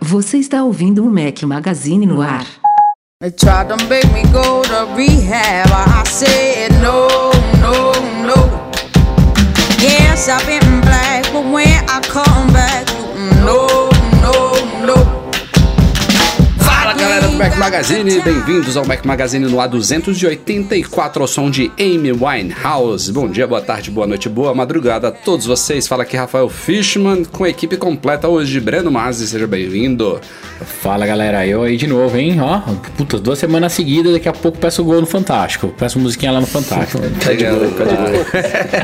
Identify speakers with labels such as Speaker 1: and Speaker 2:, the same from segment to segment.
Speaker 1: Você está ouvindo o Mac Magazine no ar.
Speaker 2: They tried to make me go to rehab. I said no. Yes, I've been black, but when I come back, mm, no,
Speaker 3: Mac Magazine, bem-vindos ao Mac Magazine no A284 ao som de Amy Winehouse. Bom dia, boa tarde, boa noite, boa madrugada a todos vocês. Fala aqui Rafael Fishman com a equipe completa hoje. Breno Mazzi, seja bem-vindo.
Speaker 4: Fala galera, eu aí de novo, hein? Ó, puta, duas semanas seguidas, daqui a pouco peço gol no Fantástico. Peço musiquinha lá no Fantástico.
Speaker 3: Pede gol, pede gol.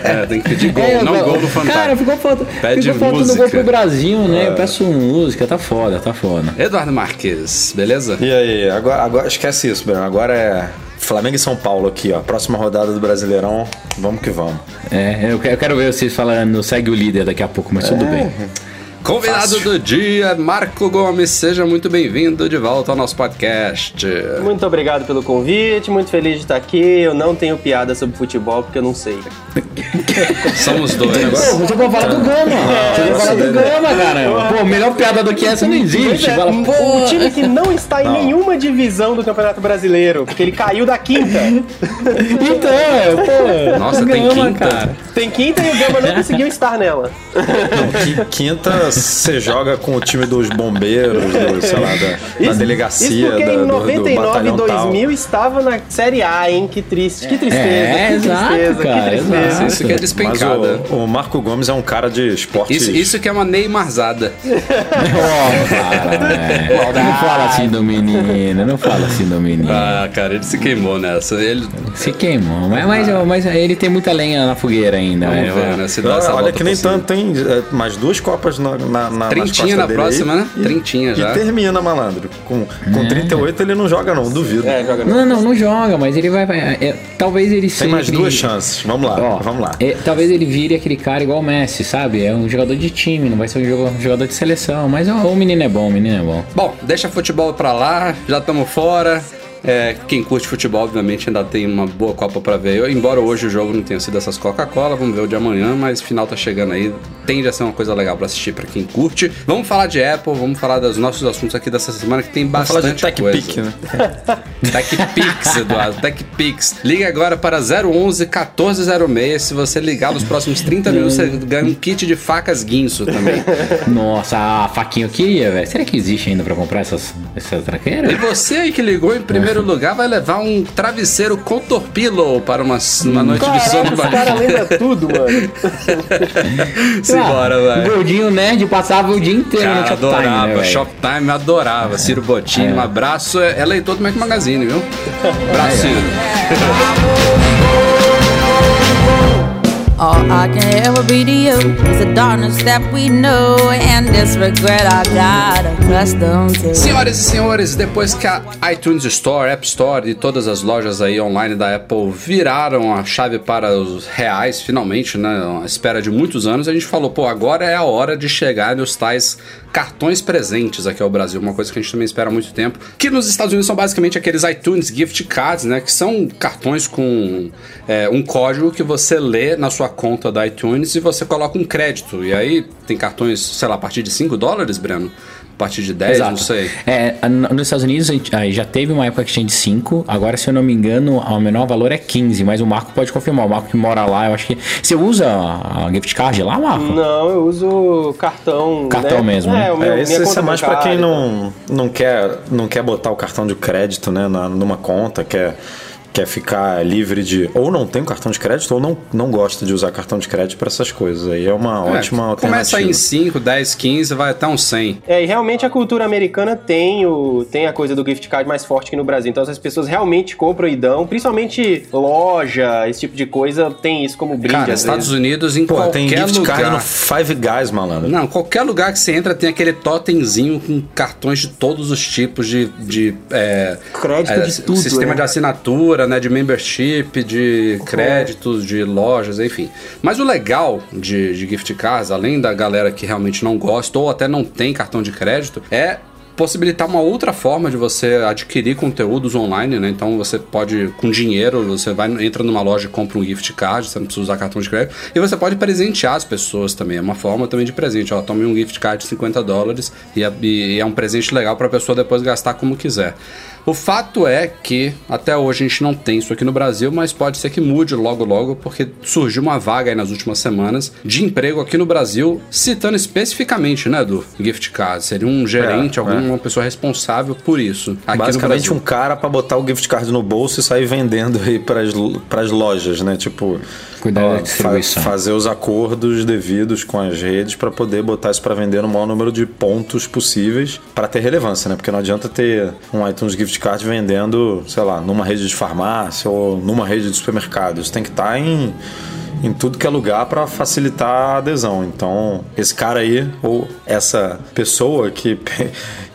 Speaker 3: É, tem que pedir gol,
Speaker 4: É,
Speaker 3: não gol no Fantástico.
Speaker 4: Cara, ficou, falta,
Speaker 3: Pede
Speaker 4: ficou faltando
Speaker 3: música.
Speaker 4: gol pro Brasil, né?
Speaker 3: É.
Speaker 4: Eu peço música, tá foda, tá foda.
Speaker 3: Eduardo Marques, beleza?
Speaker 5: E aí, agora, agora esquece isso, Bruno. Agora é Flamengo e São Paulo aqui, ó. Próxima rodada do Brasileirão, vamos que vamos.
Speaker 4: É, eu que- eu quero ver vocês falando, segue o líder daqui a pouco, mas tudo bem.
Speaker 3: Convidado
Speaker 5: Fácil.
Speaker 3: do dia, Marco Gomes, seja muito bem-vindo de volta ao nosso podcast.
Speaker 6: Muito obrigado pelo convite, muito feliz de estar aqui. Eu não tenho piada sobre futebol porque eu não sei.
Speaker 3: Somos dois.
Speaker 4: Você pode falar do Gama. Você pode falar do Gama, cara. Pô, melhor piada do que essa não existe.
Speaker 6: Pois é, o time que não está em nenhuma divisão do Campeonato Brasileiro, porque ele caiu da quinta.
Speaker 4: Então, é, pô.
Speaker 3: Nossa,
Speaker 4: o
Speaker 3: tem
Speaker 4: Gama,
Speaker 3: quinta?
Speaker 4: cara.
Speaker 6: Tem quinta e o Gama não conseguiu estar nela.
Speaker 5: Qui- Quinta, você joga com o time dos bombeiros, do, sei lá, da, da delegacia,
Speaker 6: Isso porque
Speaker 5: da,
Speaker 6: em
Speaker 5: do, do
Speaker 6: 99 e
Speaker 5: batalhão
Speaker 6: 2000 estava na Série A, hein? Que triste, que tristeza,
Speaker 4: É,
Speaker 6: que
Speaker 4: exato,
Speaker 6: tristeza,
Speaker 4: cara,
Speaker 6: que tristeza.
Speaker 4: exato.
Speaker 3: Isso que é
Speaker 5: tal.
Speaker 3: despencada.
Speaker 5: Mas o, o Marco Gomes é um cara de esportes...
Speaker 3: Isso, isso que é uma Neymarzada.
Speaker 4: Ó, cara, é. Não fala assim do menino, não fala assim do menino.
Speaker 3: Ah, cara, ele se queimou nessa. Ele.
Speaker 4: Se queimou, mas, mas, mas ele tem muita lenha na fogueira ainda.
Speaker 3: Vamos
Speaker 4: né?
Speaker 3: ver, né? Se dá essa
Speaker 5: Olha
Speaker 3: volta
Speaker 5: que nem
Speaker 3: cima.
Speaker 5: tanto, tem é, mais duas copas na, na, na
Speaker 3: Trintinha na próxima,
Speaker 5: aí.
Speaker 3: né? Trintinha já.
Speaker 5: E termina, malandro. Com, com 38 ele não joga não, duvido.
Speaker 6: É, joga não.
Speaker 4: Não, não, não joga, mas ele vai. vai- é, talvez ele
Speaker 5: Tem
Speaker 4: seja.
Speaker 5: mais
Speaker 4: aquele-
Speaker 5: duas chances. Vamos lá,
Speaker 4: Ó,
Speaker 5: vamos lá.
Speaker 4: é, talvez ele vire aquele cara igual o Messi, sabe? É um jogador de time, não vai ser um um jogador de seleção. Mas ó, o menino é bom, o menino é bom.
Speaker 3: Bom, deixa futebol pra lá, já estamos fora. É, quem curte futebol, obviamente, ainda tem uma boa Copa pra ver. Eu, embora hoje o jogo não tenha sido essas Coca-Cola, vamos ver o de amanhã, mas final tá chegando aí. Tende a ser uma coisa legal pra assistir pra quem curte. Vamos falar de Apple, vamos falar dos nossos assuntos aqui dessa semana, que tem
Speaker 5: Vamos falar
Speaker 3: bastante
Speaker 5: de Tech
Speaker 3: coisa.
Speaker 5: Pick, né?
Speaker 3: TechPix, Eduardo, TechPix. Ligue agora para 011 1406. Se você ligar nos próximos 30 minutos, você ganha um kit de facas guinso também.
Speaker 4: Nossa, a faquinha eu queria, velho. Será que existe ainda pra comprar essas, essas
Speaker 3: E
Speaker 4: traqueiras?
Speaker 3: você aí que ligou em primeiro lugar vai levar um travesseiro Contorpillow para uma, uma noite de sono.
Speaker 6: Caraca, os caras lembram tudo, mano.
Speaker 3: Simbora,
Speaker 4: O
Speaker 3: vai.
Speaker 4: Gordinho Nerd passava o dia inteiro
Speaker 3: Cara,
Speaker 4: no Shoptime,
Speaker 3: adorava,
Speaker 4: né?
Speaker 3: Shoptime, adorava. Ciro Bottini, um abraço. É é leitor do Mac Magazine, viu? Abraço, Ciro.
Speaker 2: All I can ever be to you is the darkness that we know and this regret I got accustomed to.
Speaker 3: Senhoras e senhores, depois que a iTunes Store, App Store e todas as lojas aí online da Apple viraram a chave para os reais, finalmente, né? Espera de muitos anos, a gente falou, pô, agora é a hora de chegar nos tais cartões presentes aqui ao Brasil, uma coisa que a gente também espera há muito tempo. Que nos Estados Unidos são basicamente aqueles iTunes Gift Cards, né? Que são cartões com é, um código que você lê na sua conta da iTunes e você coloca um crédito. E aí tem cartões, sei lá, a partir de 5 dólares, Breno? A partir de 10, não sei.
Speaker 4: É, nos Estados Unidos já teve uma época que tinha de 5, agora se eu não me engano, o menor valor é 15, mas o Marco pode confirmar. O Marco que mora lá, eu acho que. Você usa a gift card lá, Marco?
Speaker 6: Não, eu uso cartão.
Speaker 4: Cartão
Speaker 6: né?
Speaker 4: mesmo,
Speaker 6: É,
Speaker 4: né?
Speaker 6: o meu,
Speaker 5: É, isso
Speaker 6: conta
Speaker 5: é mais pra
Speaker 6: bancária
Speaker 5: quem não, não, quer, não quer botar o cartão de crédito né, na- numa conta, quer, quer ficar livre de. Ou não tem o cartão de crédito, ou não, não gosta de usar cartão de crédito pra essas coisas. Aí é uma
Speaker 3: É,
Speaker 5: ótima alternativa.
Speaker 3: Começa em 5, 10, 15, vai até uns 100.
Speaker 6: É, e realmente a cultura americana tem, o, tem a coisa do gift card mais forte que no Brasil. Então as pessoas realmente compram e dão, principalmente loja, esse tipo de coisa, tem isso como brinde.
Speaker 3: Cara,
Speaker 6: às
Speaker 3: Estados
Speaker 6: vezes.
Speaker 3: Unidos, em
Speaker 5: Pô,
Speaker 3: qualquer
Speaker 5: tem gift
Speaker 3: lugar...
Speaker 5: card no Five Guys, malandro.
Speaker 3: Não, qualquer lugar que você entra tem aquele totemzinho com cartões de todos os tipos de. de é,
Speaker 6: Crédito
Speaker 3: é,
Speaker 6: de tudo,
Speaker 3: Sistema
Speaker 6: né?
Speaker 3: de assinatura, né, de membership, de créditos, de lojas, enfim. Mas o legal de, de gift cards, além da galera que realmente não gosta ou até não tem cartão de crédito, é possibilitar uma outra forma de você adquirir conteúdos online, né? Então você pode, com dinheiro, você vai, entra numa loja e compra um gift card, você não precisa usar cartão de crédito, e você pode presentear as pessoas também. É uma forma também de presente. Ó, tome um gift card de 50 dólares e é, e é um presente legal para a pessoa depois gastar como quiser. O fato é que até hoje a gente não tem isso aqui no Brasil, mas pode ser que mude logo logo, porque surgiu uma vaga aí nas últimas semanas de emprego aqui no Brasil, citando especificamente, né, do gift card. Seria um gerente,
Speaker 5: É,
Speaker 3: alguma pessoa responsável por isso.
Speaker 5: Basicamente um cara pra botar o gift card no bolso e sair vendendo aí pras, pras lojas, né? Tipo,
Speaker 4: Cuidar
Speaker 5: ó,
Speaker 4: da distribuição.
Speaker 5: fazer os acordos devidos com as redes pra poder botar isso pra vender no maior número de pontos possíveis pra ter relevância, né? Porque não adianta ter um iTunes gift card vendendo, sei lá, numa rede de farmácia ou numa rede de supermercados. Tem que estar em em tudo que é lugar para facilitar a adesão. Então, esse cara aí ou essa pessoa que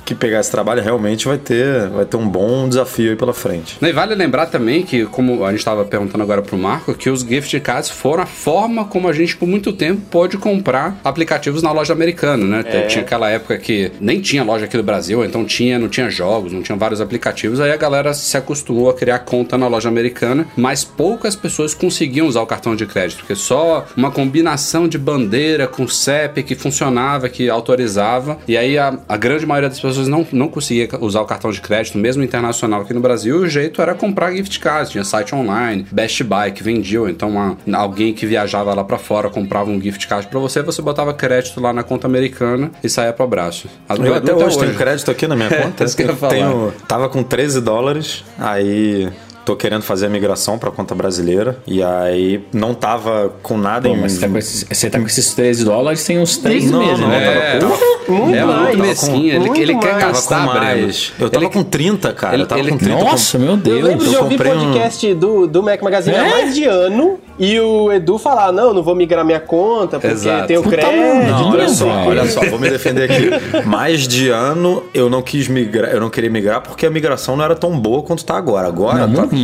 Speaker 5: que pegar esse trabalho realmente vai ter vai ter um bom desafio aí pela frente.
Speaker 3: E vale lembrar também que, como a gente estava perguntando agora pro Marco, que os gift cards foram a forma como a gente por muito tempo pôde comprar aplicativos na loja americana, né? Tinha aquela época que nem tinha loja aqui do Brasil, então tinha, não tinha jogos, não tinha vários aplicativos, aí a galera se acostumou a criar conta na loja americana, mas poucas pessoas conseguiam usar o cartão de crédito, porque só uma combinação de bandeira com CEP que funcionava, que autorizava, e aí a, a grande maioria das pessoas não, não conseguia usar o cartão de crédito, mesmo internacional aqui no Brasil, e o jeito era comprar gift cards, tinha site online, Best Buy que vendia, então uma- alguém que viajava lá pra fora comprava um gift card pra você, você botava crédito lá na conta americana e saía pro abraço.
Speaker 5: Eu
Speaker 3: Edu
Speaker 5: até hoje tenho crédito aqui na minha conta.
Speaker 3: isso que eu ia falar.
Speaker 5: tenho, tava com 13 dólares, aí tô querendo fazer a migração para conta brasileira e aí não tava com nada
Speaker 4: Pô,
Speaker 5: em
Speaker 4: mas você tá, com esses, você tá com esses 13 dólares tem uns 3
Speaker 5: Não,
Speaker 4: meses,
Speaker 5: não,
Speaker 4: né?
Speaker 3: É,
Speaker 5: tava-
Speaker 6: Muito
Speaker 3: é
Speaker 6: mais.
Speaker 3: muito mesquinho, ele,
Speaker 6: muito
Speaker 3: ele quer gastar,
Speaker 5: com
Speaker 3: Breno.
Speaker 5: mais. Eu tava
Speaker 3: Ele-
Speaker 5: com 30, cara.
Speaker 3: ele-
Speaker 5: eu tava
Speaker 3: ele-
Speaker 5: com 30.
Speaker 4: Nossa, meu
Speaker 6: Eu
Speaker 4: Deus.
Speaker 6: lembro de
Speaker 5: eu
Speaker 6: ouvir
Speaker 5: comprei um-
Speaker 6: podcast do, do Mac Magazine há
Speaker 4: É?
Speaker 6: mais de ano e o Edu falar: não, não vou migrar minha conta porque
Speaker 3: Exato.
Speaker 6: tem o
Speaker 4: Puta
Speaker 6: crédito.
Speaker 5: Olha só, olha só, vou me defender aqui. Mais de ano eu não quis migrar, eu não queria migrar porque a migração não era tão boa quanto tá agora. Agora
Speaker 4: Não,
Speaker 5: tá,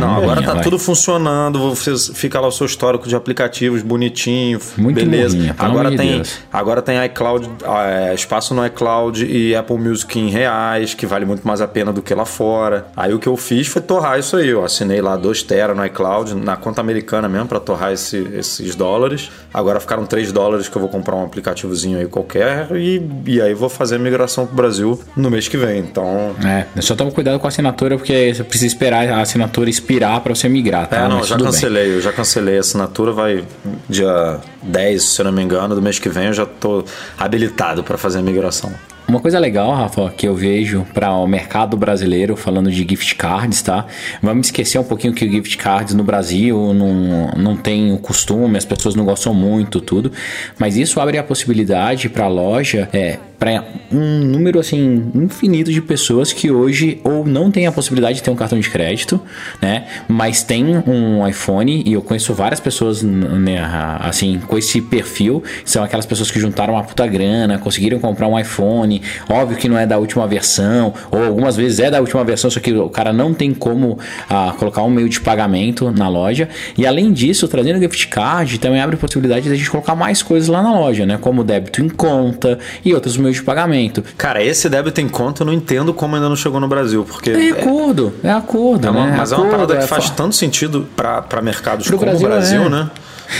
Speaker 5: Não, agora tá
Speaker 4: vai.
Speaker 5: tudo funcionando, você fica lá o seu histórico de aplicativos bonitinho,
Speaker 4: Muito
Speaker 5: beleza.
Speaker 4: morrinha,
Speaker 5: agora tem,
Speaker 4: Deus.
Speaker 5: agora tem iCloud, é, espaço no iCloud e Apple Music em reais, que vale muito mais a pena do que lá fora. Aí o que eu fiz foi torrar isso aí, eu assinei lá 2 tera no iCloud, na conta americana mesmo pra torrar esse- esses dólares. Agora ficaram 3 dólares que eu vou comprar um aplicativozinho aí qualquer e, e aí vou fazer a migração pro Brasil no mês que vem. Então,
Speaker 4: É, só toma cuidado com a assinatura, porque você precisa esperar a assinatura expirar pra você migrar, tá?
Speaker 5: É, não,
Speaker 4: Mas
Speaker 5: já
Speaker 4: tudo bem.
Speaker 5: cancelei, eu já cancelei a assinatura, vai dia 10, se eu não me engano, do mês que vem eu já tô habilitado para fazer a migração.
Speaker 4: Uma coisa legal, Rafa, que eu vejo para o mercado brasileiro, falando de gift cards, tá? Vamos esquecer um pouquinho que gift cards no Brasil não, não tem o costume, as pessoas não gostam muito, tudo. Mas isso abre a possibilidade para a loja, é, para um número assim infinito de pessoas que hoje ou não tem a possibilidade de ter um cartão de crédito, né? Mas tem um iPhone e eu conheço várias pessoas né, assim com esse perfil, são aquelas pessoas que juntaram uma puta grana, conseguiram comprar um iPhone, óbvio que não é da última versão, ou algumas vezes é da última versão, só que o cara não tem como ah, colocar um meio de pagamento na loja. E além disso, trazendo o gift card também abre a possibilidade de a gente colocar mais coisas lá na loja, né? Como débito em conta e outros meios de pagamento.
Speaker 5: Cara, esse débito em conta eu não entendo como ainda não chegou no Brasil, porque
Speaker 4: É acordo, é acordo,
Speaker 5: é uma,
Speaker 4: né?
Speaker 5: mas é uma
Speaker 4: Acordo,
Speaker 5: parada que
Speaker 4: é
Speaker 5: faz
Speaker 4: fa-
Speaker 5: tanto sentido para mercados
Speaker 4: Pro
Speaker 5: como
Speaker 4: Brasil,
Speaker 5: o Brasil,
Speaker 4: é.
Speaker 5: né?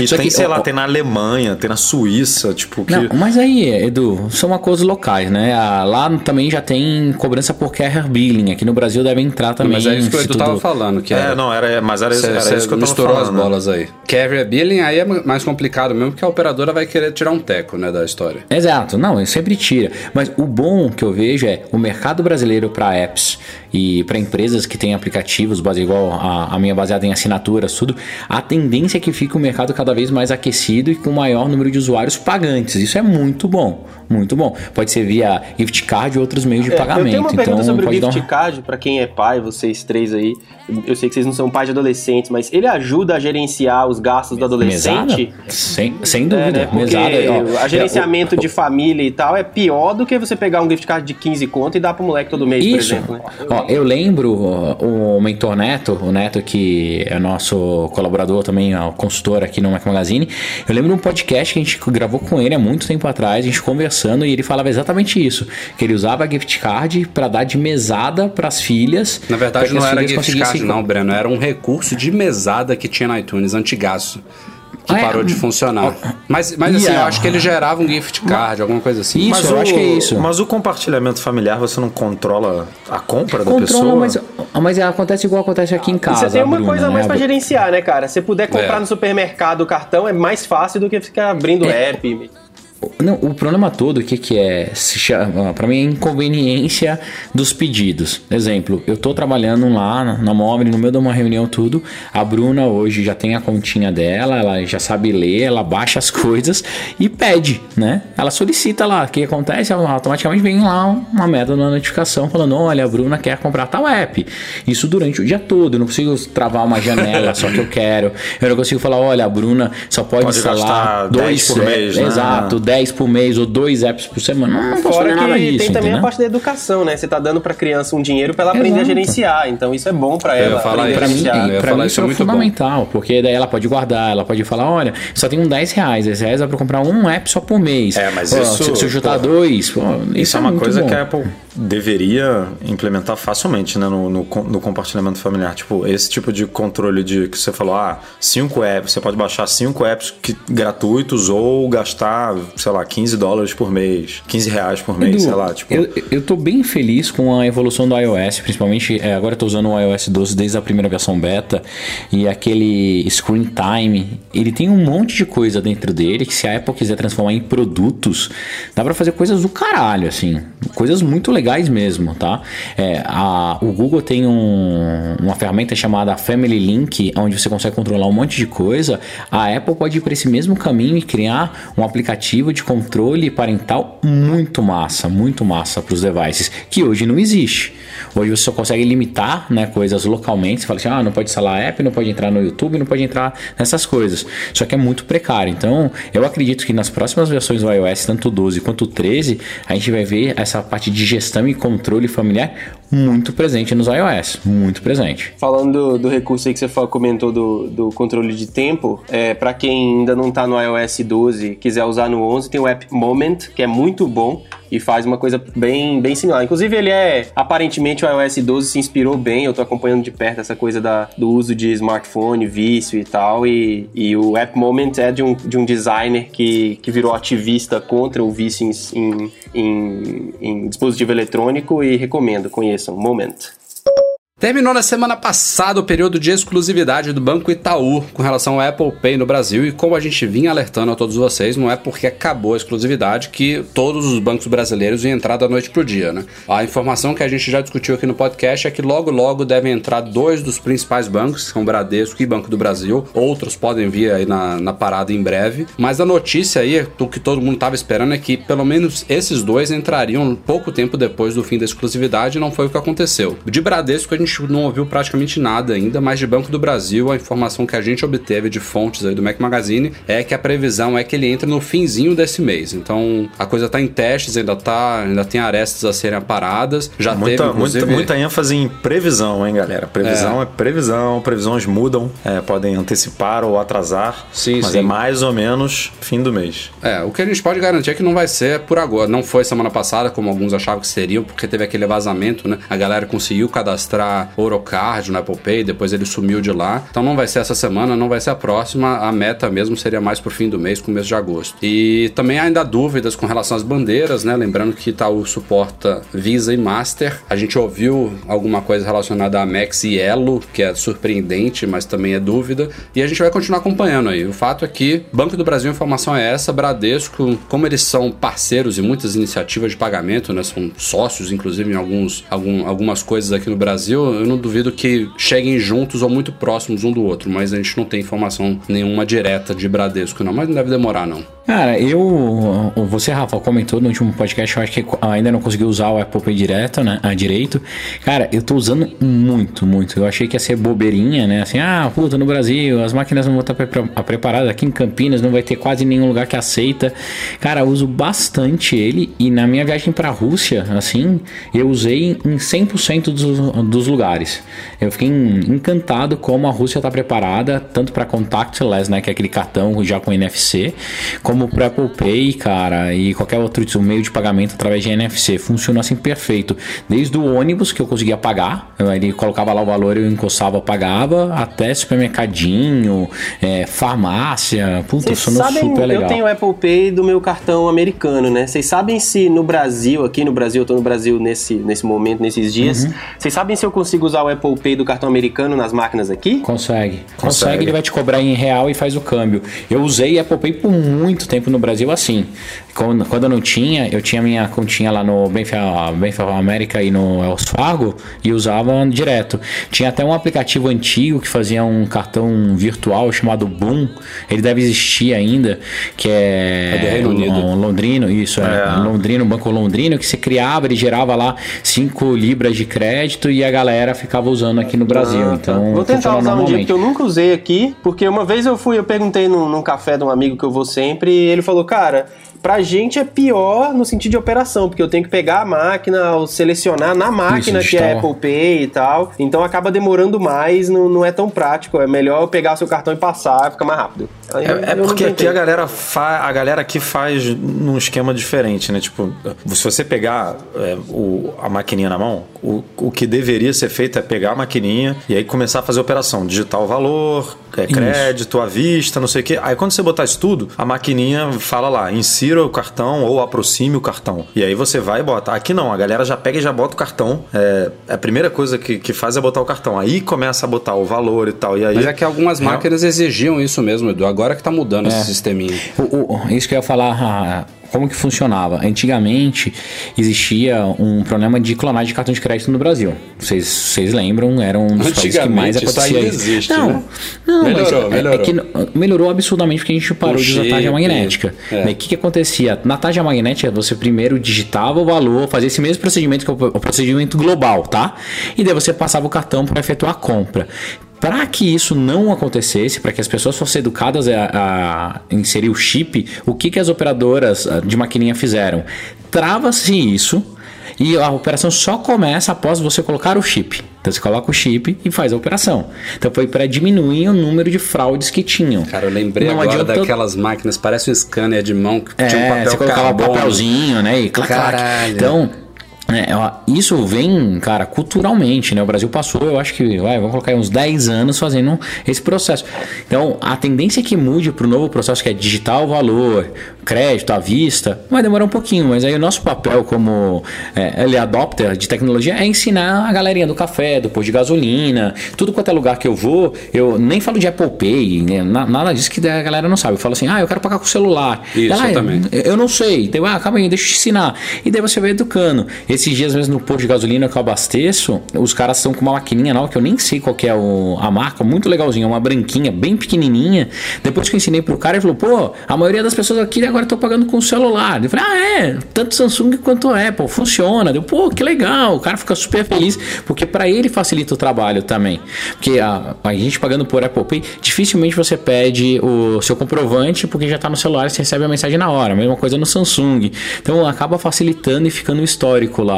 Speaker 4: Só
Speaker 5: tem,
Speaker 4: que,
Speaker 5: sei lá,
Speaker 4: ó,
Speaker 5: tem na Alemanha, tem na Suíça, tipo, que.
Speaker 4: Não, mas aí, Edu, são acordos locais, né? Ah, Lá também já tem cobrança por carrier billing. Aqui no Brasil deve entrar também.
Speaker 3: Mas é isso que o Edu
Speaker 4: tudo-
Speaker 3: tava falando, que
Speaker 5: É,
Speaker 3: era-
Speaker 5: não, era, mas era,
Speaker 3: Você,
Speaker 5: era
Speaker 3: você
Speaker 5: isso que eu tava
Speaker 3: misturou
Speaker 5: falando.
Speaker 3: as bolas aí. Carrier billing aí é mais complicado mesmo, porque a operadora vai querer tirar um teco, né, da história.
Speaker 4: Exato, não, sempre tira. Mas o bom que eu vejo é o mercado brasileiro para apps e para empresas que têm aplicativos, base igual a, a minha baseada em assinaturas, tudo, a tendência é que fique o mercado cada vez mais aquecido e com maior número de usuários pagantes. Isso é muito bom, muito bom. Pode ser via gift card ou outros meios de
Speaker 6: É,
Speaker 4: pagamento.
Speaker 6: Eu tenho uma pergunta
Speaker 4: então
Speaker 6: sobre o gift
Speaker 4: um...
Speaker 6: card, pra quem é pai, vocês três aí. Eu sei que vocês não são pais de adolescentes, mas ele ajuda a gerenciar os gastos do adolescente?
Speaker 4: Mesada? Sem, sem
Speaker 6: É,
Speaker 4: dúvida.
Speaker 6: né? Porque
Speaker 4: Mesada, ó,
Speaker 6: a gerenciamento de família e tal é pior do que você pegar um gift card de 15 conto e dar pro moleque todo mês, por
Speaker 4: Isso.
Speaker 6: exemplo. Né?
Speaker 4: Ó, Eu lembro o mentor Neto, o Neto que é nosso colaborador também, ó, consultor aqui no Mac Magazine. Eu lembro de um podcast que a gente gravou com ele há muito tempo atrás, a gente conversando e ele falava exatamente isso, que ele usava a gift card para dar de mesada para as filhas.
Speaker 3: Na verdade não era gift card não, Breno, era um recurso de mesada que tinha no iTunes, antigaço. Que
Speaker 4: Ah, é?
Speaker 3: parou de funcionar. Mas, mas assim, eu acho que ele gerava um gift card, alguma coisa assim.
Speaker 4: Isso, eu
Speaker 5: o,
Speaker 4: acho que é isso.
Speaker 5: Mas o compartilhamento familiar, você não controla a compra da
Speaker 4: Controla,
Speaker 5: pessoa?
Speaker 4: mas, mas acontece igual acontece aqui em
Speaker 6: E
Speaker 4: casa.
Speaker 6: você tem uma
Speaker 4: Bruna,
Speaker 6: coisa a
Speaker 4: né?
Speaker 6: mais pra gerenciar, né, cara? Se puder comprar
Speaker 3: É.
Speaker 6: no supermercado o cartão, é mais fácil do que ficar abrindo app.
Speaker 4: Não, o problema todo, o que, que é? Se chama, pra mim, é inconveniência dos pedidos. Exemplo, eu tô trabalhando lá na, na Mobile, no meio de uma reunião, tudo. A Bruna hoje já tem a continha dela, ela já sabe ler, ela baixa as coisas e pede, né? Ela solicita lá. O que acontece? Automaticamente vem lá uma meta na notificação falando: olha, a Bruna quer comprar tal app. Isso durante o dia todo. Eu não consigo travar uma janela só que eu quero. Eu não consigo falar: olha, a Bruna só pode,
Speaker 5: Pode
Speaker 4: instalar
Speaker 5: 10
Speaker 4: dois
Speaker 5: por mês, né?
Speaker 4: Exato, 10 por mês ou dois apps por semana. Não, não posso
Speaker 6: Fora
Speaker 4: fazer
Speaker 6: que
Speaker 4: nada disso,
Speaker 6: tem também
Speaker 4: entendeu?
Speaker 6: a parte da educação, né? Você tá dando pra criança um dinheiro pra ela aprender a
Speaker 4: Exato.
Speaker 6: gerenciar. Então isso é bom pra ela
Speaker 3: falar
Speaker 6: aprender
Speaker 3: isso.
Speaker 6: a
Speaker 4: Pra mim, pra mim
Speaker 3: isso é
Speaker 4: é
Speaker 3: muito bom.
Speaker 4: fundamental, porque daí ela pode guardar, ela pode falar, olha, só tem um 10 reais, 10 reais é pra comprar um app só por mês.
Speaker 5: É, mas
Speaker 4: Pô,
Speaker 5: isso,
Speaker 4: Se, se eu juntar
Speaker 5: pô,
Speaker 4: dois, pô, isso,
Speaker 5: Isso é uma
Speaker 4: muito
Speaker 5: coisa
Speaker 4: bom.
Speaker 5: que a Apple deveria implementar facilmente né, no, no, no compartilhamento familiar. Tipo, esse tipo de controle de que você falou, ah, cinco apps, você pode baixar cinco apps que, gratuitos ou gastar, sei lá, 15 dólares por mês, 15 reais por mês,
Speaker 4: Edu,
Speaker 5: sei lá. Tipo,
Speaker 4: eu, eu tô bem feliz com a evolução do iOS, principalmente é, agora eu tô usando o iOS 12 desde a primeira versão beta e aquele screen time, ele tem um monte de coisa dentro dele que se a Apple quiser transformar em produtos, dá pra fazer coisas do caralho, assim, coisas muito legais mesmo, tá? É, a, o Google tem um- uma ferramenta chamada Family Link, onde você consegue controlar um monte de coisa. A Apple pode ir para esse mesmo caminho e criar um aplicativo de controle parental muito massa, muito massa para os devices, que hoje não existe. Hoje você só consegue limitar né, coisas localmente. Você fala assim: ah, não pode instalar app, não pode entrar no YouTube, não pode entrar nessas coisas. Só que é muito precário. Então, eu acredito que nas próximas versões do iOS, tanto o 12 quanto o 13, a gente vai ver essa parte de gestão e controle familiar muito presente nos iOS. Muito presente.
Speaker 6: Falando do, do recurso aí que você comentou do, do controle de tempo, é, para quem ainda não tá no iOS 12 quiser usar no 11, tem o app Moment, que é muito bom e faz uma coisa bem, bem similar. Inclusive, ele é. Aparentemente, o iOS 12 se inspirou bem. Eu tô acompanhando de perto essa coisa da, do uso de smartphone, vício e tal. E, e o app Moment é de um, de um designer que, que virou ativista contra o vício em, em, em, em dispositivo eletrônico e recomendo, conheçam. Moment.
Speaker 3: Terminou na semana passada o período de exclusividade do Banco Itaú com relação ao Apple Pay no Brasil e como a gente vinha alertando a todos vocês, não é porque acabou a exclusividade que todos os bancos brasileiros iam entrar da noite pro dia, né? A informação que a gente já discutiu aqui no podcast é que logo logo devem entrar dois dos principais bancos, que são Bradesco e Banco do Brasil. Outros podem vir aí na, na parada em breve, mas a notícia aí, o que todo mundo tava esperando é que pelo menos esses dois entrariam pouco tempo depois do fim da exclusividade e não foi o que aconteceu. De Bradesco a gente não ouviu praticamente nada ainda, mas de Banco do Brasil, a informação que a gente obteve de fontes aí do Mac Magazine é que a previsão é que ele entre no finzinho desse mês. Então a coisa tá em testes, ainda tá, ainda tem arestas a serem aparadas. Já
Speaker 5: muita,
Speaker 3: teve inclusive
Speaker 5: muita, muita ênfase em previsão, hein, galera? Previsão é, previsão, previsões mudam, é, podem antecipar ou atrasar,
Speaker 3: Sim,
Speaker 5: mas
Speaker 3: sim.
Speaker 5: é mais ou menos fim do mês.
Speaker 3: É, o que a gente pode garantir é que não vai ser por agora. Não foi semana passada, como alguns achavam que seriam, porque teve aquele vazamento, né? A galera conseguiu cadastrar Orocard no Apple Pay, depois ele sumiu de lá. Então não vai ser essa semana, não vai ser a próxima. A meta mesmo seria mais pro fim do mês, começo de agosto. E também ainda há dúvidas com relação às bandeiras, né? Lembrando que Itaú suporta Visa e Master. A gente ouviu alguma coisa relacionada a Max e Elo, que é surpreendente, mas também é dúvida. E a gente vai continuar acompanhando aí. O fato é que Banco do Brasil, a informação é essa, Bradesco, como eles são parceiros em muitas iniciativas de pagamento, né? São sócios, inclusive, em alguns, algum, algumas coisas aqui no Brasil. Eu não duvido que cheguem juntos ou muito próximos um do outro, mas a gente não tem informação nenhuma direta de Bradesco, não. Mas não deve demorar, não.
Speaker 4: Cara, eu. Você, Rafa, comentou no último podcast, eu acho que ainda não conseguiu usar o Apple Pay direto, né? Ah, direito. Cara, eu tô usando muito, muito. Eu achei que ia ser bobeirinha, né? Assim, ah, puta, no Brasil, as máquinas não vão estar preparadas. Aqui em Campinas não vai ter quase nenhum lugar que aceita. Cara, eu uso bastante ele e na minha viagem pra Rússia, assim, eu usei em 100% dos, dos lugares. Eu fiquei encantado como a Rússia tá preparada, tanto para contactless, né? Que é aquele cartão já com NFC, como pro Apple Pay, cara, e qualquer outro tipo, meio de pagamento através de NFC. Funciona assim perfeito. Desde o ônibus que eu conseguia pagar, ele colocava lá o valor, eu encostava, pagava, até supermercadinho, é, farmácia. Puta, funcionou super legal.
Speaker 6: Eu tenho o Apple Pay do meu cartão americano, né? Vocês sabem se no Brasil, aqui no Brasil, eu tô no Brasil nesse, nesse momento, nesses dias, uhum. vocês sabem se eu consigo usar o Apple Pay do cartão americano nas máquinas aqui?
Speaker 4: Consegue. Consegue, Consegue ele vai te cobrar em real e faz o câmbio. Eu usei Apple Pay por muito muito tempo no Brasil assim. Quando, quando eu não tinha, eu tinha minha continha lá no Benfica, Benfica América e no Els Fargo e usava direto. Tinha até um aplicativo antigo que fazia um cartão virtual chamado Boom. Ele deve existir ainda, que é,
Speaker 3: é Reino Unido.
Speaker 4: Um, londrino, isso, é. é. Londrino, Banco Londrino, que você criava, ele gerava lá 5 libras de crédito e a galera ficava usando aqui no Brasil. Ah, tá. então,
Speaker 6: Vou tentar usar um dia, porque eu nunca usei aqui, porque uma vez eu fui, eu perguntei num, num café de um amigo que eu vou sempre, e ele falou, cara, Pra gente é pior no sentido de operação, porque eu tenho que pegar a máquina, selecionar na máquina Isso, que é Apple Pay e tal. Então acaba demorando mais, não, não é tão prático. É melhor eu pegar o seu cartão e passar, fica mais rápido.
Speaker 5: é, é porque aqui a galera, fa a galera aqui faz num esquema diferente, né? Tipo, se você pegar é, o, a maquininha na mão, o, o que deveria ser feito é pegar a maquininha e aí começar a fazer a operação, digitar o valor, é, crédito, à vista, não sei o quê. Aí quando você botar isso tudo, a maquininha fala lá, insira o cartão ou aproxime o cartão. E aí você vai e bota. Aqui não, a galera já pega e já bota o cartão. É, a primeira coisa que, que faz é botar o cartão. Aí começa a botar o valor e tal. E aí,
Speaker 3: Mas é que algumas máquinas exigiam isso mesmo, Edu. Agora que tá mudando é. esse sisteminha.
Speaker 4: O, o, isso que eu ia falar. Como que funcionava? Antigamente existia um problema de clonagem de cartão de crédito no Brasil. Vocês, vocês lembram? Era um dos países que mais acontecia
Speaker 3: isso. Existe,
Speaker 4: não,
Speaker 3: né?
Speaker 4: não, melhorou, melhorou. É, é que melhorou absurdamente porque a gente parou o de usar tarja magnética. O é. que, que acontecia? Na tarja magnética, você primeiro digitava o valor, fazia esse mesmo procedimento que é o procedimento global, tá? E daí você passava o cartão para efetuar a compra. Para que isso não acontecesse, para que as pessoas fossem educadas a, a, inserir o chip, o que, que as operadoras ah, de maquininha fizeram? Trava-se isso e a operação só começa após você colocar o chip. Então você coloca o chip e faz a operação. Então foi para diminuir o número de fraudes que tinham.
Speaker 3: Cara, eu lembrei não agora daquelas máquinas, parece um scanner de mão que
Speaker 4: é,
Speaker 3: tinha um papel
Speaker 4: você colocava carbono. papelzinho, né? E clac, clac. Então é, isso vem, cara, culturalmente, né? O Brasil passou, eu acho que, vai, vamos colocar uns 10 anos fazendo esse processo. Então, a tendência é que mude para o novo processo que é digital valor, crédito à vista, vai demorar um pouquinho, mas aí o nosso papel como é, ele adopter de tecnologia é ensinar a galerinha do café, do posto de gasolina, tudo quanto é lugar que eu vou, eu nem falo de Apple Pay, né? nada disso que a galera não sabe. Eu falo assim, ah, eu quero pagar com o celular.
Speaker 3: Isso,
Speaker 4: ah,
Speaker 3: eu também.
Speaker 4: Eu não sei. Então, ah, calma aí, deixa eu te ensinar. E daí você vai educando. Esses dias mesmo no posto de gasolina que eu abasteço, os caras estão com uma maquininha nova que eu nem sei qual é o, a marca, muito legalzinha, uma branquinha, bem pequenininha. Depois que eu ensinei pro cara, ele falou, pô, a maioria das pessoas aqui agora estão pagando com o celular. Eu falei, ah, é, tanto Samsung quanto Apple, funciona. Eu, pô, que legal. O cara fica super feliz, porque para ele facilita o trabalho também. Porque a, a gente pagando por Apple Pay, dificilmente você pede o seu comprovante, porque já está no celular e você recebe a mensagem na hora. Mesma coisa no Samsung. Então acaba facilitando e ficando histórico lá.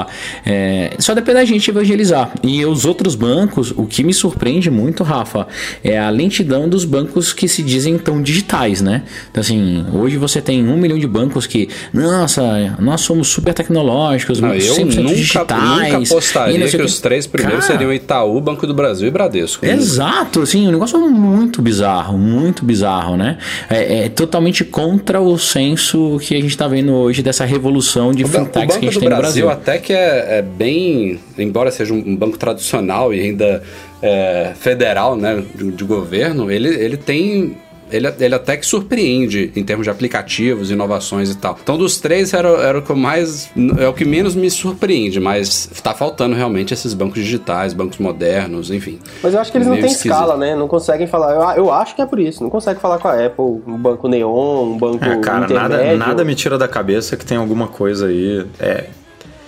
Speaker 4: É, só depende da gente evangelizar. E os outros bancos, o que me surpreende muito, Rafa, é a lentidão dos bancos que se dizem tão digitais, né? Então, assim, hoje você tem um milhão de bancos que, nossa, nós somos super tecnológicos,
Speaker 3: não, eu nunca, digitais. Nunca apostaria que, que os três primeiros Cara, seriam Itaú, Banco do Brasil e Bradesco.
Speaker 4: Exato, assim, o negócio é muito bizarro, muito bizarro, né? É, é totalmente contra o senso que a gente está vendo hoje dessa revolução de fintechs que a gente tem
Speaker 3: Brasil,
Speaker 4: no Brasil.
Speaker 3: até que é, é bem, embora seja um banco tradicional e ainda é, federal, né, de, de, governo, ele, ele tem ele, ele até que surpreende em termos de aplicativos, inovações e tal. Então, dos três, era, era o que eu mais. É o que menos me surpreende, mas tá faltando realmente esses bancos digitais, bancos modernos, enfim.
Speaker 6: Mas eu acho que eles não têm escala, né? Não conseguem falar. Eu, eu acho que é por isso. Não consegue falar com a Apple, um banco neon, um banco
Speaker 5: É, cara, nada, nada me tira da cabeça que tem alguma coisa aí. É.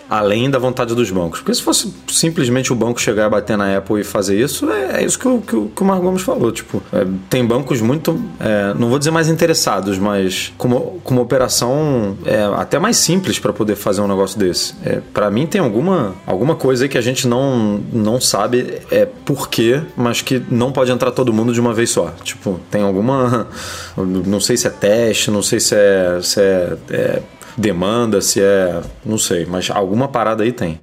Speaker 5: Além da vontade dos bancos. Porque se fosse simplesmente o banco chegar e bater na Apple e fazer isso, é, é isso que o, que, o, que o Marco Gomes falou. Tipo, é, tem bancos muito, é, não vou dizer mais interessados, mas com uma operação é, até mais simples para poder fazer um negócio desse. É, para mim tem alguma, alguma coisa aí que a gente não, não sabe é por quê, mas que não pode entrar todo mundo de uma vez só. Tipo, tem alguma. Não sei se é teste, não sei se é, se é, é demanda, se é. Não sei, mas alguma parada aí tem.